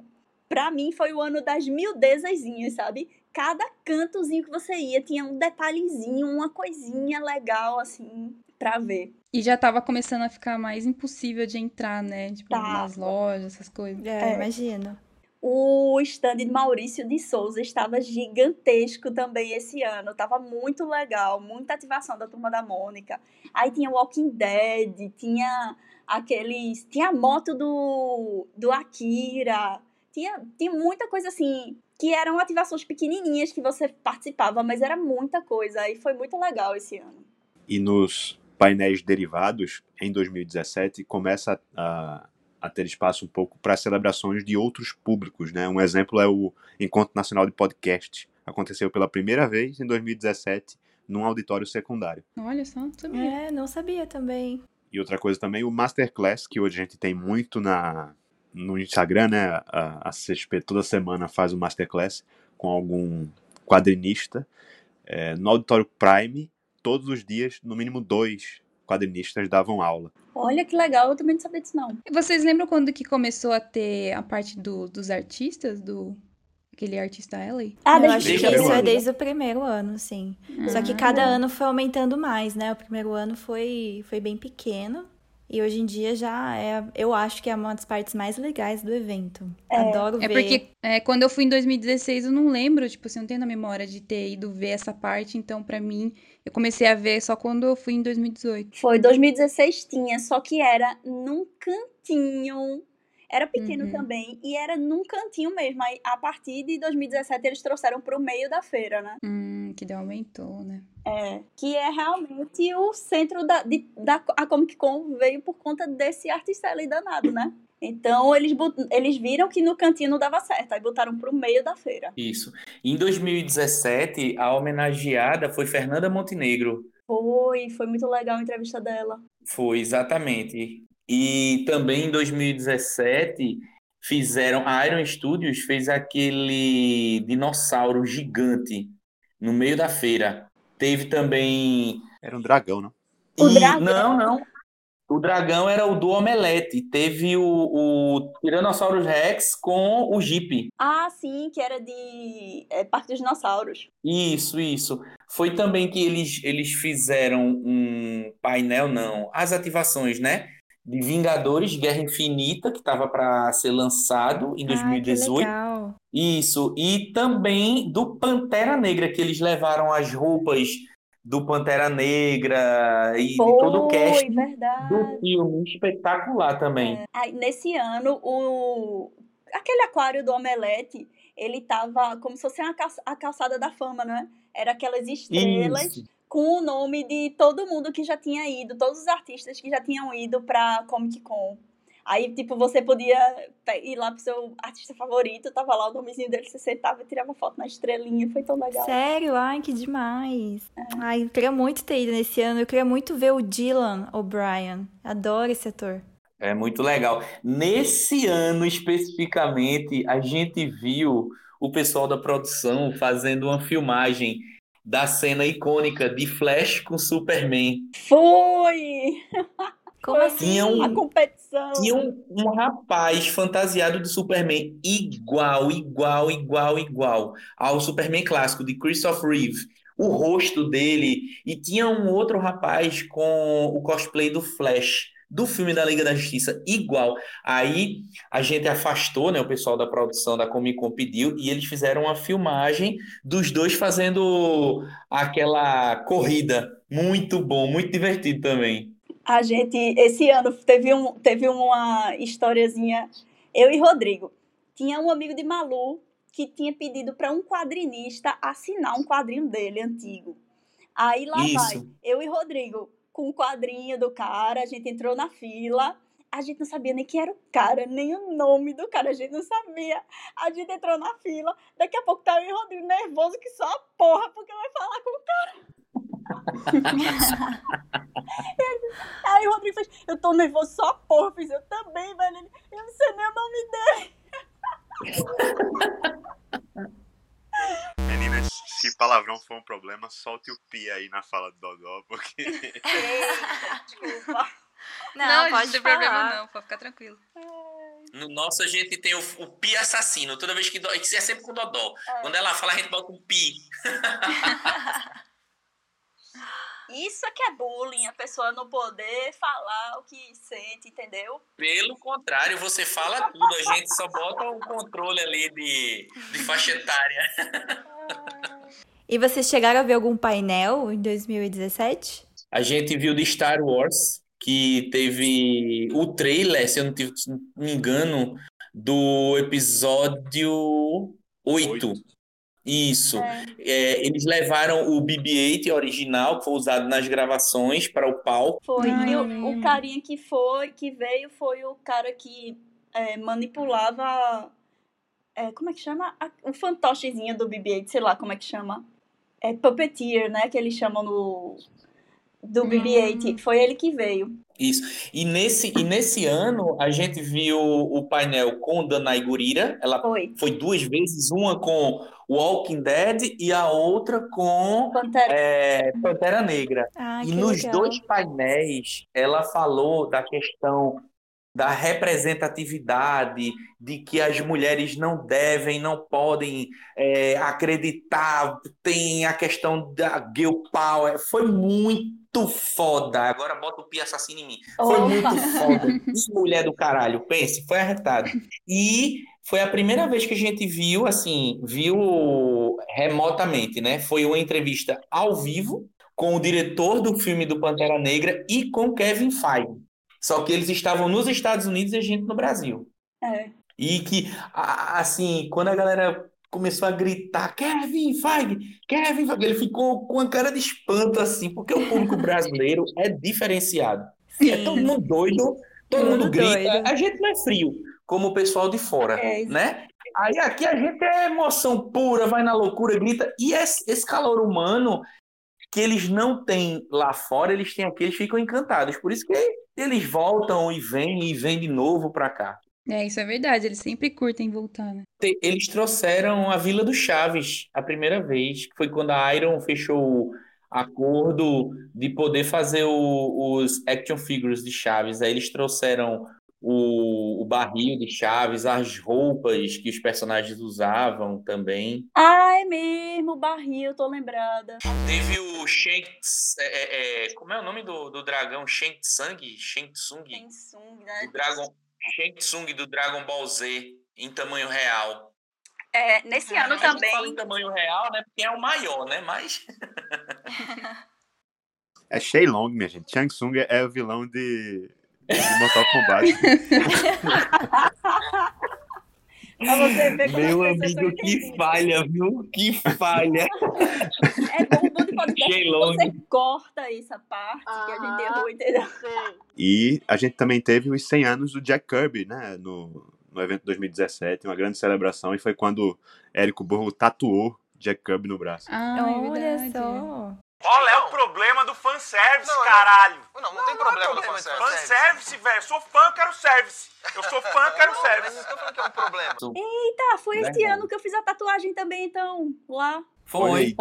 Pra mim, foi o ano das miudezazinhas, sabe? Cada cantozinho que você ia tinha um detalhezinho, uma coisinha legal, assim, pra ver. E já tava começando a ficar mais impossível de entrar, né? Tipo, Tava. nas lojas, essas coisas. É, É. imagino. O stand de Maurício de Souza estava gigantesco também esse ano. Tava muito legal, muita ativação da turma da Mônica. Aí tinha Walking Dead, tinha aqueles. Tinha a moto do, do Akira. Tinha, tinha muita coisa assim. Que eram ativações pequenininhas que você participava, mas era muita coisa. E foi muito legal esse ano. E nos painéis derivados, em 2017, começa a, a ter espaço um pouco para celebrações de outros públicos. Né? Um exemplo é o Encontro Nacional de Podcast. Aconteceu pela primeira vez em 2017 num auditório secundário. Olha só, não sabia. É, não sabia também. E outra coisa também, o Masterclass, que hoje a gente tem muito na, no Instagram, né? A, a CXP toda semana faz o Masterclass com algum quadrinista. É, no Auditório Prime, todos os dias, no mínimo dois quadrinistas davam aula. Olha que legal, eu também não sabia disso, não. E Vocês lembram quando que começou a ter a parte do, dos artistas? Do aquele artista Ellie? Ah, eu deixa acho eu que isso é desde o primeiro ano, sim. Só que Ah, cada ano foi aumentando mais, né? O primeiro ano foi, foi bem pequeno. E hoje em dia já é, eu acho que é uma das partes mais legais do evento. Adoro É ver. porque é, quando eu fui em 2016, eu não lembro, tipo assim, eu não tenho na memória de ter ido ver essa parte, então pra mim, eu comecei a ver só quando eu fui em 2018. Foi 2016 tinha, só que era num cantinho. Era pequeno Uhum. também e era num cantinho mesmo. Aí a partir de 2017 eles trouxeram pro meio da feira, né? Hum, que deu aumentou, né? É, que é realmente o centro da, de- da a Comic Con veio por conta desse artista ali danado, né? Então eles, eles viram que no cantinho não dava certo, aí botaram pro meio da feira. Isso. Em 2017, a homenageada foi Fernanda Montenegro. Foi, foi muito legal a entrevista dela. Foi, exatamente. E também em 2017 fizeram, a Iron Studios fez aquele dinossauro gigante no meio da feira. Teve também. Era um dragão, não? O E- dragão? Não, não. O dragão era o do Omelete. Teve o, o Tyrannosaurus Rex com o Jeep. Ah, sim, que era de é, Parque dos Dinossauros. Isso, isso. Foi também que eles, eles fizeram um painel, não, as ativações, né? De Vingadores Guerra Infinita, que estava para ser lançado em Ah, que 2018. legal. Isso, e também do Pantera Negra, que eles levaram as roupas do Pantera Negra e de todo o cast Foi, verdade. do filme. Espetacular também. Aí, nesse ano, o... aquele aquário do Omelete, ele tava como se fosse a calçada da fama, né? Era aquelas estrelas Isso. Com o nome de todo mundo que já tinha ido, todos os artistas que já tinham ido pra Comic Con. Aí, tipo, você podia ir lá pro seu artista favorito, tava lá o nomezinho dele, você sentava e tirava foto na estrelinha, foi tão legal. Sério? Ai, que demais. Ai, eu queria muito ter ido nesse ano. Eu queria muito ver o Dylan O'Brien. Adoro esse ator. É muito legal. Nesse ano especificamente, a gente viu o pessoal da produção fazendo uma filmagem da cena icônica de Flash com Superman. Foi! Como assim? Tinha um- A competição. Tinha um, um rapaz fantasiado de Superman igual, igual, igual, igual ao Superman clássico de Christopher Reeve. O rosto dele. E tinha um outro rapaz com o cosplay do Flash, do filme da Liga da Justiça, igual. Aí a gente afastou, né? O pessoal da produção da Comic Con pediu e eles fizeram uma filmagem dos dois fazendo aquela corrida. Muito bom, muito divertido também. A gente, esse ano, teve, um, teve uma historiazinha. Eu e Rodrigo. Tinha um amigo de Malu que tinha pedido para um quadrinista assinar um quadrinho dele antigo. Aí lá Isso. vai. Eu e Rodrigo, com o quadrinho do cara, a gente entrou na fila. A gente não sabia nem quem era o cara, nem o nome do cara, a gente não sabia. A gente entrou na fila. Daqui a pouco tá eu e Rodrigo nervoso que só a porra, porque vai falar com o cara. Aí o Rodrigo fez, eu tô nervoso só a porra. Eu fiz, eu também, velho. Eu não sei nem o nome dele. Meninas, se palavrão for um problema, solte o pi aí na fala do Dodó, porque Desculpa. Não, não tem problema não, pode ficar tranquilo. No nosso, a gente tem o, o pi assassino. Toda vez que. do- é sempre com Dodó. Quando ela fala, a gente bota um pi. Isso é que é bullying, a pessoa não poder falar o que sente, entendeu? Pelo contrário, você fala tudo. A gente só bota o controle ali de, de faixa etária. E vocês chegaram a ver algum painel em 2017? A gente viu de Star Wars, que teve o trailer, se eu não tive- me engano, do episódio 8. Isso. É, eles levaram o BB-8 original, que foi usado nas gravações, para o palco. Foi. Ai, e o, o carinha que foi, que veio, foi o cara que é, manipulava. é, como é que chama? A- o fantochezinho do BB-8, sei lá como é que chama. É puppeteer, né? Que eles chamam no. Do BB-8. Foi ele que veio. Isso. E nesse, e nesse ano, a gente viu o painel com Danai Gurira. Ela Foi. foi duas vezes, uma com Walking Dead e a outra com Pantera. é, Pantera Negra. Ah, E nos legal. dois painéis, ela falou da questão da representatividade, de que as mulheres não devem, não podem é, acreditar, tem a questão da girl power. Foi muito foda. Agora bota o pi assassino em mim. Foi Opa. muito foda. Mulher do caralho, pense, foi arretado. E foi a primeira vez que a gente viu, assim, viu remotamente, né? Foi uma entrevista ao vivo com o diretor do filme do Pantera Negra e com Kevin Feige. Só que eles estavam nos Estados Unidos e a gente no Brasil. É. E que, assim, quando a galera começou a gritar Kevin Feige, Kevin Feige, ele ficou com a cara de espanto, assim, porque o público brasileiro é diferenciado. É todo Sim. mundo doido, todo mundo mundo grita. doido. A gente não é frio, como o pessoal de fora, É, né? Aí aqui a gente é emoção pura, vai na loucura, grita. E esse, esse calor humano que eles não têm lá fora, eles têm aqui, eles ficam encantados. Por isso que eles voltam e vêm e vêm de novo para cá. É, isso é verdade, eles sempre curtem voltar, né? Eles trouxeram a Vila do Chaves a primeira vez, que foi quando a Iron fechou o acordo de poder fazer o- os action figures de Chaves. Aí eles trouxeram o, o, barril de Chaves, as roupas que os personagens usavam também. Ah, é mesmo, o barril, tô lembrada. Teve o Shang... É, é, é, como é o nome do, do dragão? Shang Tsung? Shang Tsung? Shang Tsung, né? Do Dragon, Shang Tsung do Dragon Ball Z, em tamanho real. É, nesse ah, ano também. Fala em tamanho real, né? Porque é o maior, né? Mas. é Long, minha gente. Shang Tsung é o vilão de, de Mortal Kombat. Meu amigo, que falha, viu? Que falha. É bom do podcast você corta essa parte ah, que a gente errou, entendeu? E a gente também teve os 100 anos do Jack Kirby, né? No, no evento 2017, uma grande celebração, e foi quando Érico Borgo tatuou Jack Kirby no braço. Ah, é olha só. Qual é o problema do fanservice, não, caralho? Não, não, não, tem problema, do fanservice. Fanservice, velho. Eu sou fã, quero service. Eu sou fã, quero service. Mas não que é um problema. Eita, foi este ano que eu fiz a tatuagem também, então, lá. Foi. Se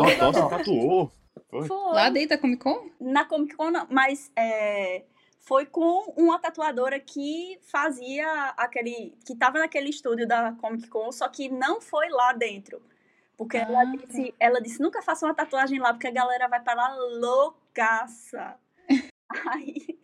tatuou. Foi. foi. Lá dentro da Comic Con? Na Comic Con, não, mas é, foi com uma tatuadora que fazia aquele. que tava naquele estúdio da Comic Con, só que não foi lá dentro. Porque ah, ela, disse, ela disse: nunca faça uma tatuagem lá, porque a galera vai para lá loucaça. Aí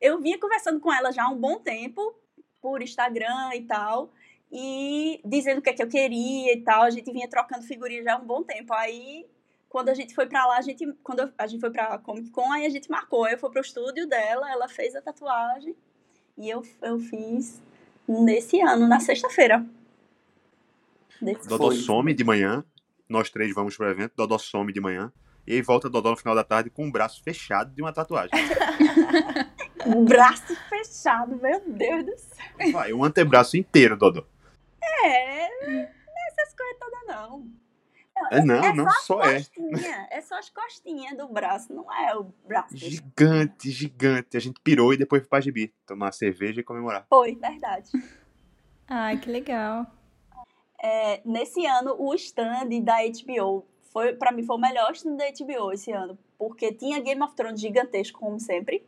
eu vinha conversando com ela já há um bom tempo, por Instagram e tal, e dizendo o que é que eu queria e tal. A gente vinha trocando figurinha já há um bom tempo. Aí quando a gente foi para lá, a gente, quando a gente foi pra Comic Con, aí a gente marcou. Aí eu fui pro estúdio dela, ela fez a tatuagem e eu, eu fiz nesse ano, na sexta-feira. Dodó some de manhã, nós três vamos pro evento, Dodó some de manhã, e aí volta Dodó no final da tarde com o braço fechado de uma tatuagem. um braço fechado, meu Deus do céu. Vai, um antebraço inteiro, Dodó. É, não é essas coisas todas não. É, não, é não, só, é. É só as costinhas do braço, não é o braço. Gigante, gigante. A gente pirou e depois foi pra Gibi tomar cerveja e comemorar. Foi, verdade. Ai, que legal. É, nesse ano, o stand da HBO foi, para mim, foi o melhor stand da HBO esse ano, porque tinha Game of Thrones gigantesco, como sempre,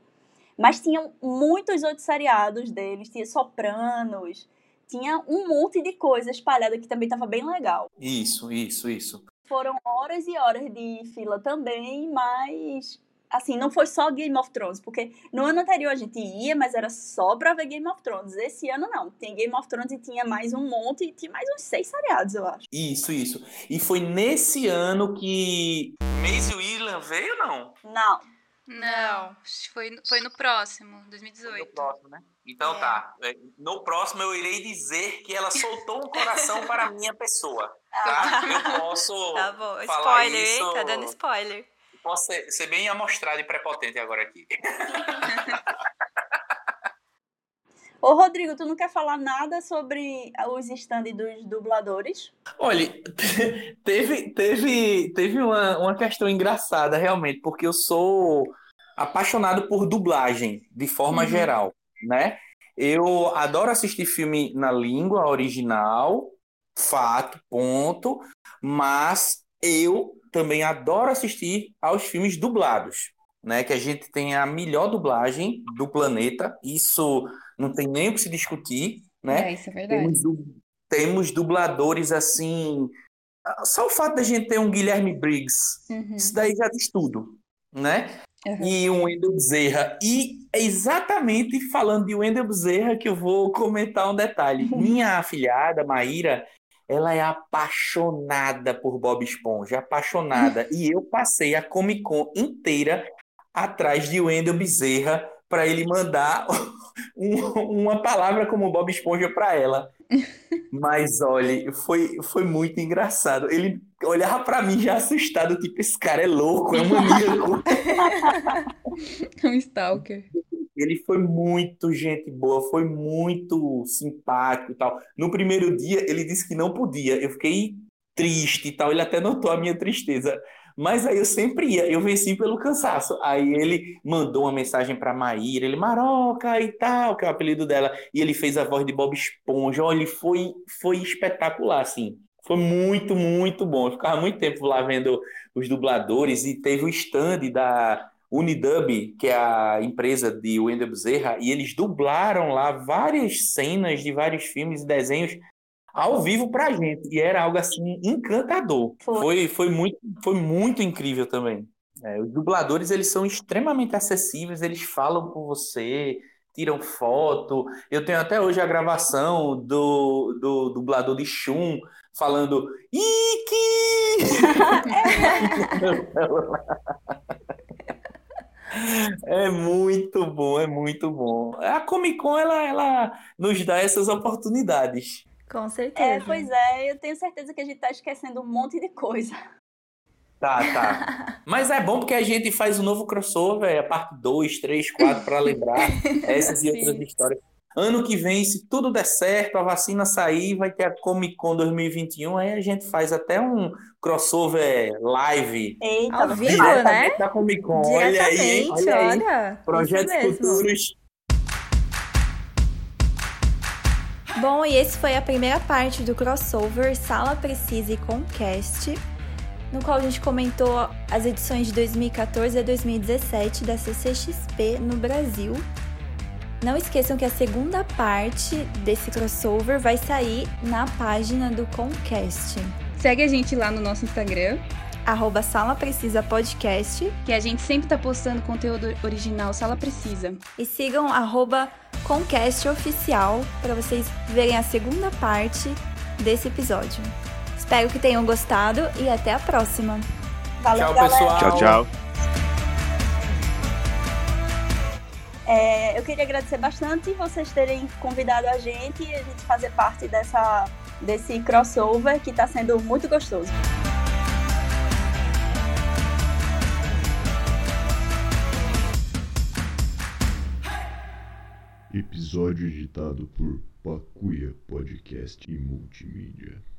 mas tinham muitos outros seriados deles, tinha Sopranos, tinha um monte de coisa espalhada que também estava bem legal. Isso, isso, isso. Foram horas e horas de fila também, mas assim, não foi só Game of Thrones, porque no ano anterior a gente ia, mas era só pra ver Game of Thrones. Esse ano não, tem Game of Thrones e tinha mais um monte, e tinha mais uns seis seriados, eu acho. Isso, isso. E foi nesse ano que Maisie William veio, não? Não. Não, foi, foi no próximo, 2018. Foi no próximo, né? Então é. tá. É, no próximo eu irei dizer que ela soltou um coração para a minha pessoa. Tá? Eu posso. Tá bom. Spoiler, isso... hein? Tá dando spoiler. Posso ser, ser bem amostrado e prepotente agora aqui. Ô, Rodrigo, tu não quer falar nada sobre os stands dos dubladores? Olha, teve, teve, teve uma, uma questão engraçada, realmente, porque eu sou apaixonado por dublagem, de forma uhum. geral, né? Eu adoro assistir filme na língua original, fato, ponto, mas eu também adoro assistir aos filmes dublados, né? Que a gente tem a melhor dublagem do planeta, isso não tem nem o que se discutir, né? É, isso é verdade. Temos, temos dubladores assim. Só o fato da gente ter um Guilherme Briggs, uhum. isso daí já diz tudo, né? Uhum. E um Wendel Bezerra. E é exatamente falando de Wendel Bezerra que eu vou comentar um detalhe. Minha afilhada, Maíra, ela é apaixonada por Bob Esponja, apaixonada. e eu passei a Comic Con inteira atrás de Wendel Bezerra para ele mandar um, uma palavra como Bob Esponja para ela. Mas olha, foi, foi muito engraçado. Ele olhava para mim já assustado, tipo, esse cara é louco, é maníaco. é um stalker. Ele foi muito gente boa, foi muito simpático e tal. No primeiro dia, ele disse que não podia. Eu fiquei triste e tal. Ele até notou a minha tristeza. Mas aí eu sempre ia, eu venci pelo cansaço. Aí ele mandou uma mensagem para Maíra, ele Maroca e tal, que é o apelido dela, e ele fez a voz de Bob Esponja. Olha, foi foi espetacular assim. Foi muito, muito bom. Eu ficava muito tempo lá vendo os dubladores e teve o stand da Unidub, que é a empresa de Wendell Bezerra, e eles dublaram lá várias cenas de vários filmes e desenhos ao vivo pra gente. E era algo assim encantador. Foi. Foi, foi, muito, foi muito incrível também. É, os dubladores eles são extremamente acessíveis, eles falam com você, tiram foto. Eu tenho até hoje a gravação do, do dublador de Shun falando Iki! É muito bom, é muito bom. A Comic Con ela, ela nos dá essas oportunidades. Com certeza. É, pois é, eu tenho certeza que a gente tá esquecendo um monte de coisa. Tá, tá. Mas é bom porque a gente faz um novo crossover, a parte 2, 3, 4, para lembrar essas e outras histórias. Ano que vem, se tudo der certo, a vacina sair, vai ter a Comic Con 2021, aí a gente faz até um crossover live. Eita, Ao vivo, né? Da Comic Con. Olha aí, hein? Olha aí. olha. Projetos futuros. Bom, e esse foi a primeira parte do crossover Sala Precisa e Concast, no qual a gente comentou as edições de 2014 a 2017 da CCXP no Brasil. Não esqueçam que a segunda parte desse crossover vai sair na página do Concast. Segue a gente lá no nosso Instagram, Arroba Sala Precisa Podcast que a gente sempre tá postando conteúdo original Sala Precisa. e sigam arroba Concast Oficial para vocês verem a segunda parte desse episódio. Espero que tenham gostado e até a próxima! Valeu, Tchau, galera. pessoal. Tchau, tchau. É, eu queria agradecer bastante vocês terem convidado a gente e a gente fazer parte dessa, desse crossover que está sendo muito gostoso. Episódio editado por Pacuia Podcast e Multimídia.